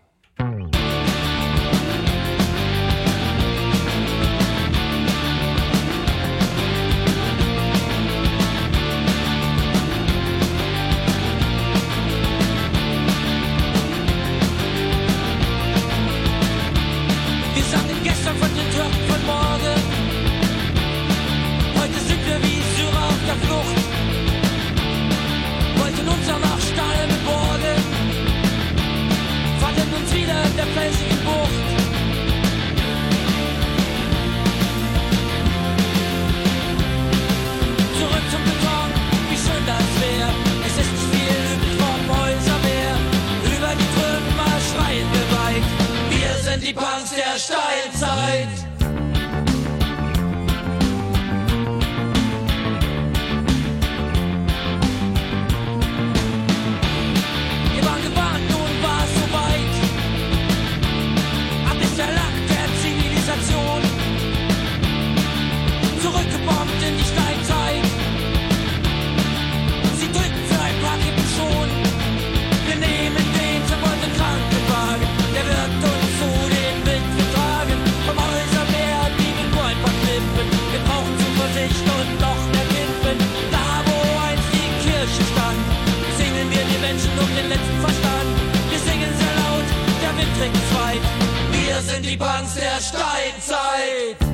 Wir sind die Punks der Steinzeit.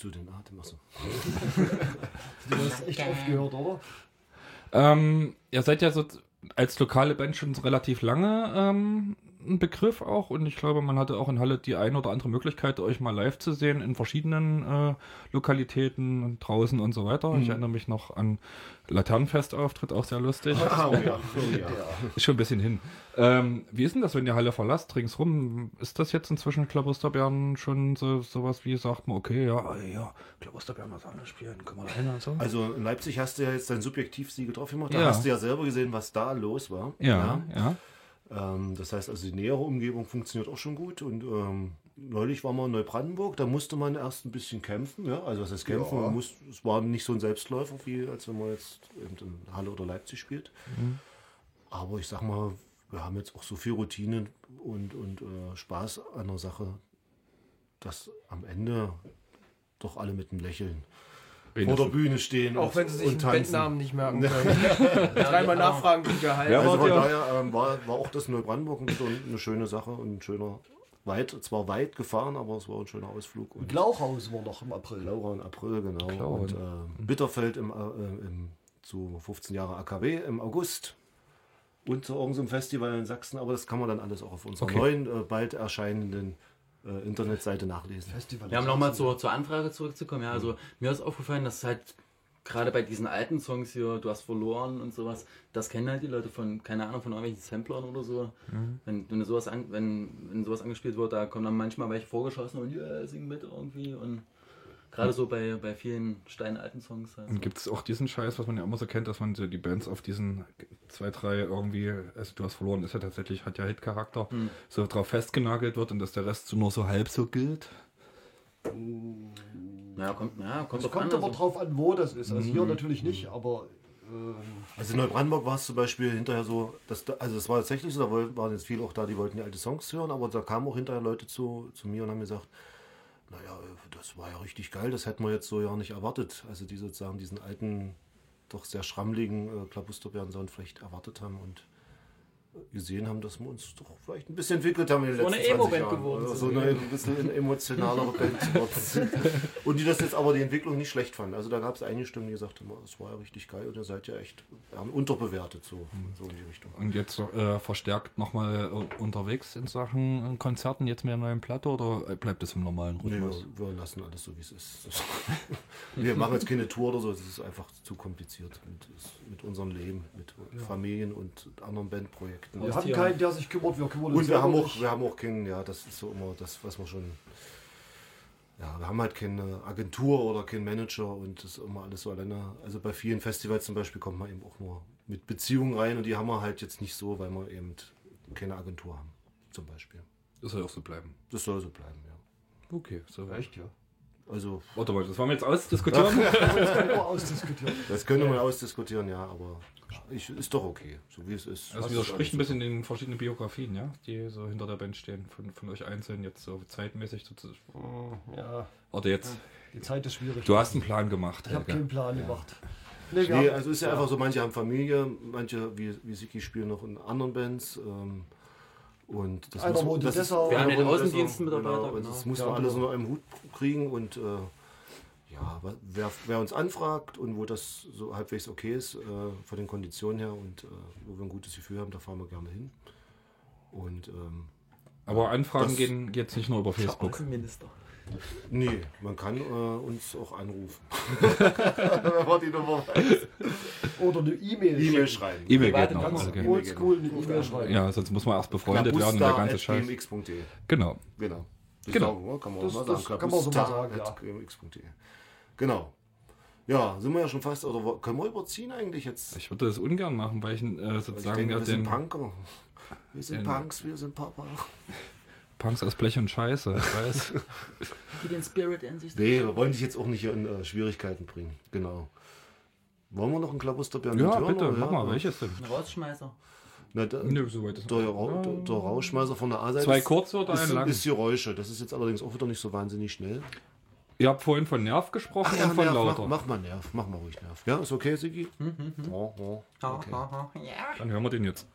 Du den Atem? Achso. <laughs> Du hast echt oft gehört, oder? Ähm, ihr seid ja so als lokale Band schon relativ lange ähm, ein Begriff auch und ich glaube, man hatte auch in Halle die eine oder andere Möglichkeit, euch mal live zu sehen in verschiedenen äh, Lokalitäten und draußen und so weiter. Ich Mhm. erinnere mich noch an Laternenfestauftritt, auch sehr lustig. Ah, oh ja, oh ja. <laughs> Ist schon ein bisschen hin. Ähm, wie ist denn das, wenn ihr Halle verlasst, ringsrum? Ist das jetzt inzwischen Klabusterbären schon so sowas wie, sagt man, okay, ja, ja, Klabusterbären was anderes spielen, können wir da hin und so? Also in Leipzig hast du ja jetzt dein Subjektivsiegel drauf gemacht. Da Ja. hast du ja selber gesehen, was da los war. Ja, ja. Ähm, das heißt also, die nähere Umgebung funktioniert auch schon gut. Und ähm, neulich waren wir in Neubrandenburg, da musste man erst ein bisschen kämpfen. Ja? Also was heißt kämpfen? Ja. Man muss, es war nicht so ein Selbstläufer, wie als wenn man jetzt eben in Halle oder Leipzig spielt. Mhm. Aber ich sag mal, wir haben jetzt auch so viel Routine und, und äh, Spaß an der Sache, dass am Ende doch alle mit einem Lächeln vor der Wenigstens. Bühne stehen Auch und, wenn sie sich den. Bandnamen nicht merken können. <laughs> Dreimal nachfragen wie Gehalt. also von Ja. daher ähm, war, war auch das Neubrandenburg eine schöne Sache und ein schöner, weit, zwar weit gefahren, aber es war ein schöner Ausflug. Und Glauchhaus war noch im April. Laura im April, genau. Glauchhaus. Und äh, Bitterfeld im, äh, im, zu 15 Jahre AKW im August. Und zu irgendeinem Festival in Sachsen, aber das kann man dann alles auch auf unserer Okay. neuen, äh, bald erscheinenden äh, Internetseite nachlesen. Ja, um nochmal zur, zur Anfrage zurückzukommen. Ja, also mir ist aufgefallen, dass halt gerade bei diesen alten Songs hier, du hast verloren und sowas, das kennen halt die Leute von, keine Ahnung, von irgendwelchen Samplern oder so. Mhm. Wenn, wenn, sowas an, wenn, wenn sowas angespielt wird, da kommen dann manchmal welche vorgeschossen und ja, sing mit irgendwie. Und gerade so bei, bei vielen steinalten Songs. Also. Und gibt es auch diesen Scheiß, was man ja immer so kennt, dass man so die Bands auf diesen zwei, drei irgendwie, also du hast verloren, ist ja tatsächlich, hat ja Hit-Charakter, Hm. so drauf festgenagelt wird und dass der Rest so nur so halb so gilt. Ja, kommt, ja, kommt Es drauf kommt an, aber also. drauf an, wo das ist. Also hier Mhm. natürlich nicht, aber ähm, Also in Neubrandenburg war es zum Beispiel hinterher so, dass da, also es war tatsächlich so, da waren jetzt viele auch da, die wollten die alte Songs hören, aber da kamen auch hinterher Leute zu, zu mir und haben gesagt, naja, das war ja richtig geil, das hätten wir jetzt so ja nicht erwartet. Also die sozusagen diesen alten, doch sehr schrammligen äh, Klabusterbeeren-Sound vielleicht erwartet haben und äh, gesehen haben, dass wir uns doch vielleicht ein bisschen entwickelt haben in den So eine letzten 20 Emo-Band Jahren. geworden. So eine ein bisschen eine emotionalere Band <laughs> geworden sind. Und die das jetzt aber die Entwicklung nicht schlecht fanden. Also da gab es einige Stimmen, die gesagt haben, das war ja richtig geil und ihr seid ja echt unterbewertet, so, so in die Richtung. Und jetzt äh, verstärkt nochmal äh, unterwegs in Sachen äh, Konzerten, jetzt mit der neuen Platte oder äh, bleibt es im normalen Nee, Rhythmus? wir, wir lassen alles so, wie es ist. <laughs> Das- wir machen jetzt keine Tour oder so, es ist einfach zu kompliziert mit, mit unserem Leben, mit Familien und anderen Bandprojekten. wir haben keinen, der sich kümmert, wir kümmern uns Und wir haben, auch, wir haben auch keinen, ja, das ist so immer das, was wir schon. Ja, wir haben halt keine Agentur oder keinen Manager und das ist immer alles so alleine. Also bei vielen Festivals zum Beispiel kommt man eben auch nur mit Beziehungen rein und die haben wir halt jetzt nicht so, weil wir eben keine Agentur haben, zum Beispiel. Das soll auch so bleiben. Das soll so bleiben, ja. Okay, so Echt, ja. Also. Warte mal, das wollen wir jetzt ausdiskutieren? <laughs> Das <laughs> können wir ausdiskutieren. Das können wir ausdiskutieren, ja, aber ich, ist doch okay, so wie es ist. Das widerspricht ein bisschen den verschiedenen Biografien, ja, die so hinter der Band stehen, von, von euch einzeln jetzt so zeitmäßig. So zu, Ja. Warte jetzt. Die Zeit ist schwierig. Du hast einen Plan gemacht. Ich habe keinen Plan gemacht. Nee, also ist ja, einfach so, manche haben Familie, manche wie, wie Siki spielen noch in anderen Bands. Ähm, und das Einer muss, das ist-. Wir haben den Außendienstmitarbeiter, Genau, genau. das muss Ja, man alles unter einem Hut kriegen und äh, ja, wer, wer uns anfragt und wo das so halbwegs okay ist, äh, von den Konditionen her und äh, wo wir ein gutes Gefühl haben, da fahren wir gerne hin. Und ähm, Aber Anfragen das- gehen jetzt nicht nur über Facebook. Außenminister. Nee, man kann äh, uns auch anrufen. Die Nummer weiß. Oder eine E-Mail. E-Mail schreiben. E-Mail geht Ganz noch. Also geht. oldschool eine E-Mail schreiben. Ja, sonst muss man erst befreundet werden und der ganze Scheiß. gmx.de. Genau. Genau. Das Genau. sagen wir, kann man Das- mal das sagen. kann man so mal sagen, ja. gmx.de. Genau. Ja, sind wir ja schon fast, oder wo- können wir überziehen eigentlich jetzt? Ich würde das ungern machen, weil ich äh, sozusagen denke, ja wir sind den Punker. Wir sind den- Punks, wir sind Papa. Punks aus Blech und Scheiße, ich weiß. <laughs> Die den Spirit in sich Nee, wir wollen dich jetzt auch nicht in äh, Schwierigkeiten bringen. Genau. Wollen wir noch einen Klabusterbären ja, mit hören, bitte, oder? mach mal, Ja. welches denn? Ein Rausschmeißer. Na, der, Nö, so weit ist der, Ra der, der Rauschmeißer von der A-Seite. Zwei ist- kurze oder ist, einen langen? ist Geräusche. Das ist jetzt allerdings auch wieder nicht so wahnsinnig schnell. Ihr habt vorhin von Nerv gesprochen ja, und von Nerv, Lauter. Mach, mach mal Nerv, mach mal ruhig Nerv. Ja, ist okay, Sigi? Mhm, mhm. Ja, ja. Okay. Dann hören wir den jetzt.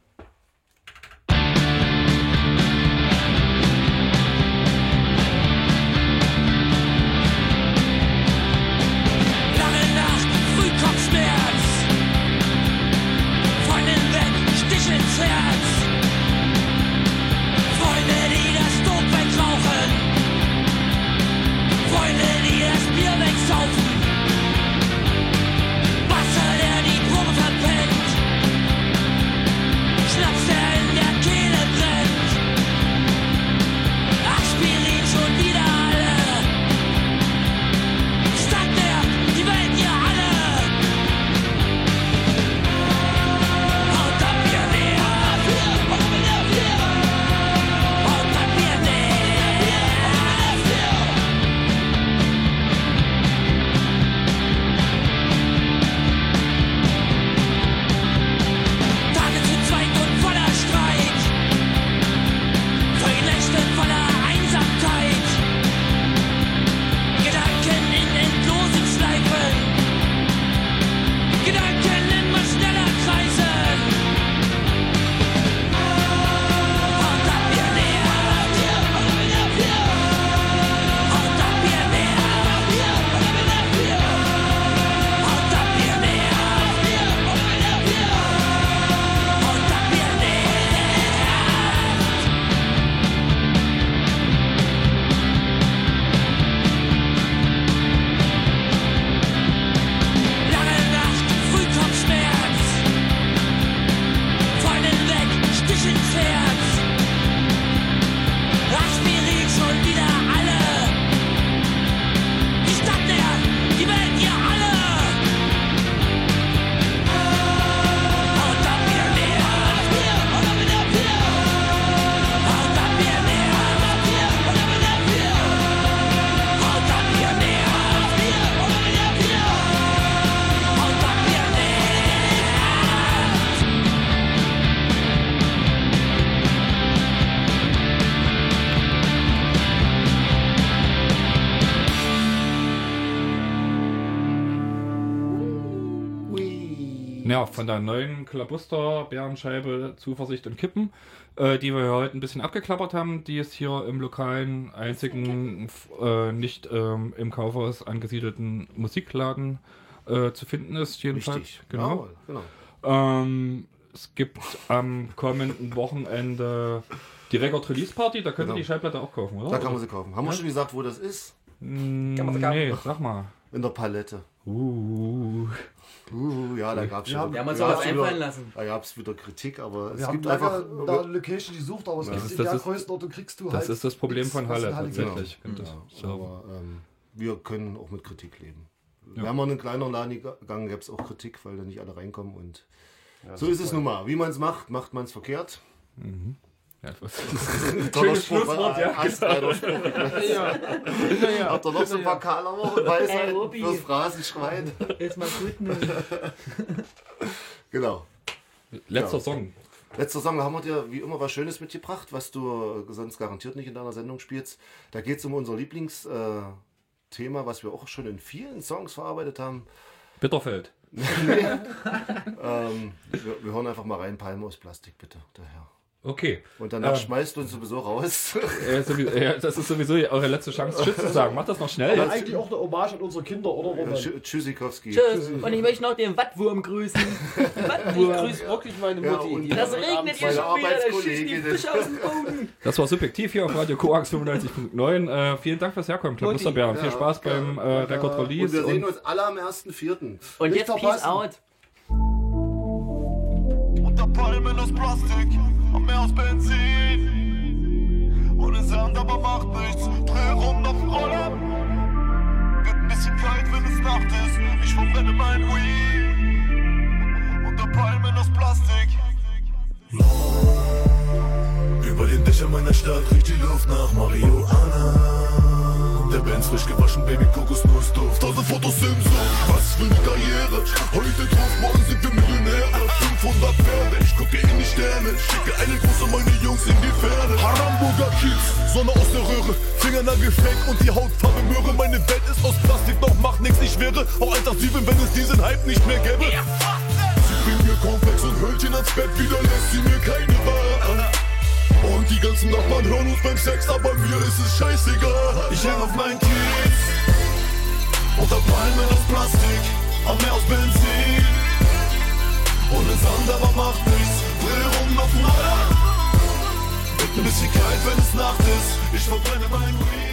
Von der neuen Klabuster Bärenscheibe Zuversicht und Kippen, äh, die wir heute ein bisschen abgeklappert haben, die ist hier im lokalen, einzigen, äh, nicht ähm, im Kaufhaus angesiedelten Musikladen äh, zu finden ist, jedenfalls. Richtig. Genau. Genau. Ähm, es gibt am kommenden Wochenende die Record Release Party, da könnt ihr Genau. die Schallplatte auch kaufen, oder? Da kann man sie kaufen. Haben wir Ja? schon gesagt, wo das ist? Mm, Kann man sie kaufen? nee, sag mal. In der Palette. Uh. Uh, ja, da gab es haben- Ja, man da soll was wieder- einfallen lassen. Da gab es wieder Kritik, aber es Wir haben gibt einfach. nach einer Location gesucht, aber es Ja. gibt Das in ist- der das ist- Größenordnung kriegst du das halt ist das Problem von Halle tatsächlich. Das- so. Aber ähm, wir können auch mit Kritik leben. Ja. Wären wir in einen kleineren Laden gegangen, gäbe es auch Kritik, weil da nicht alle reinkommen. Und Ja, so das ist ist es nun mal. Wie man es macht, macht man es verkehrt. Mhm. Ja, <laughs> toller Spruch, Schlusswort, ja. Spruch. Ja. Ja. Habt ihr noch so ein paar und Weisheiten Ey, Obi. fürs Phrasenschwein? Ist mal gut? <laughs> Genau. Letzter Ja. Song. Letzter Song, da haben wir dir wie immer was Schönes mitgebracht, was du sonst garantiert nicht in deiner Sendung spielst. Da geht es um unser Lieblingsthema, äh, was wir auch schon in vielen Songs verarbeitet haben. Bitterfeld. <laughs> nee. ähm, wir, wir hören einfach mal rein, Palme aus Plastik, bitte, daher. Okay. Und danach Ähm. schmeißt du uns sowieso raus. <laughs> Ja, sowieso, ja, das ist sowieso eure letzte Chance, Tschüss zu sagen. Macht das noch schnell. Aber Jetzt. eigentlich auch eine Hommage an unsere Kinder, oder Roman? Tschü- Tschüssikowski. Tschüss. Und ich möchte noch den Wattwurm grüßen. <laughs> Ich grüße wirklich meine Ja, Mutti. und die Das regnet hier schon wieder, da schießt die. Fische aus dem Boden. Das war subjektiv hier auf Radio Koax 95.9. Äh, vielen Dank fürs Herkommen, Klabusterbären. Viel Ja, Spaß beim äh, Record Und Release. wir sehen Und uns alle am 1.4. Und Nicht jetzt Peace verpassen. out. Unter Palmen aus Plastik, am Meer aus Benzin. Ohne Sand, aber macht nichts. Dreh rum auf den Roller. Wird ein bisschen kalt, wenn es Nacht ist. Ich verbrenne mein Weed. Unter Palmen aus Plastik. Über den Dächern meiner Stadt riecht die Luft nach Marihuana. Der Benz frisch gewaschen, Baby Kokosnussduft. Tausend Fotos im Sumpf, was für eine Karriere. Heute drauf, morgen sind wir Millionäre. 500 Pferde, ich gucke in die Sterne. Schicke einen Gruß an meine Jungs in die Ferne. Haramburger Kiez, Sonne aus der Röhre. Fingernagel fake und die Hautfarbe Möhre. Meine Welt ist aus Plastik, doch macht nichts, ich wäre auch Alter 7, wenn es diesen Hype nicht mehr gäbe. Sie bringt mir Komplex und Hölchen ans Bett, wieder lässt sie mir keine Wahl. Und die ganzen Nachbarn hören uns beim Sex, aber mir ist es scheißegal. Ich häng auf meinen Kiez, unter Palmen aus Plastik, am Meer aus Benzin. Ohne Sand, aber macht nichts, dreh rum auf Roller. Wird ein bisschen kalt, wenn es Nacht ist, ich verbrenne mein Weed.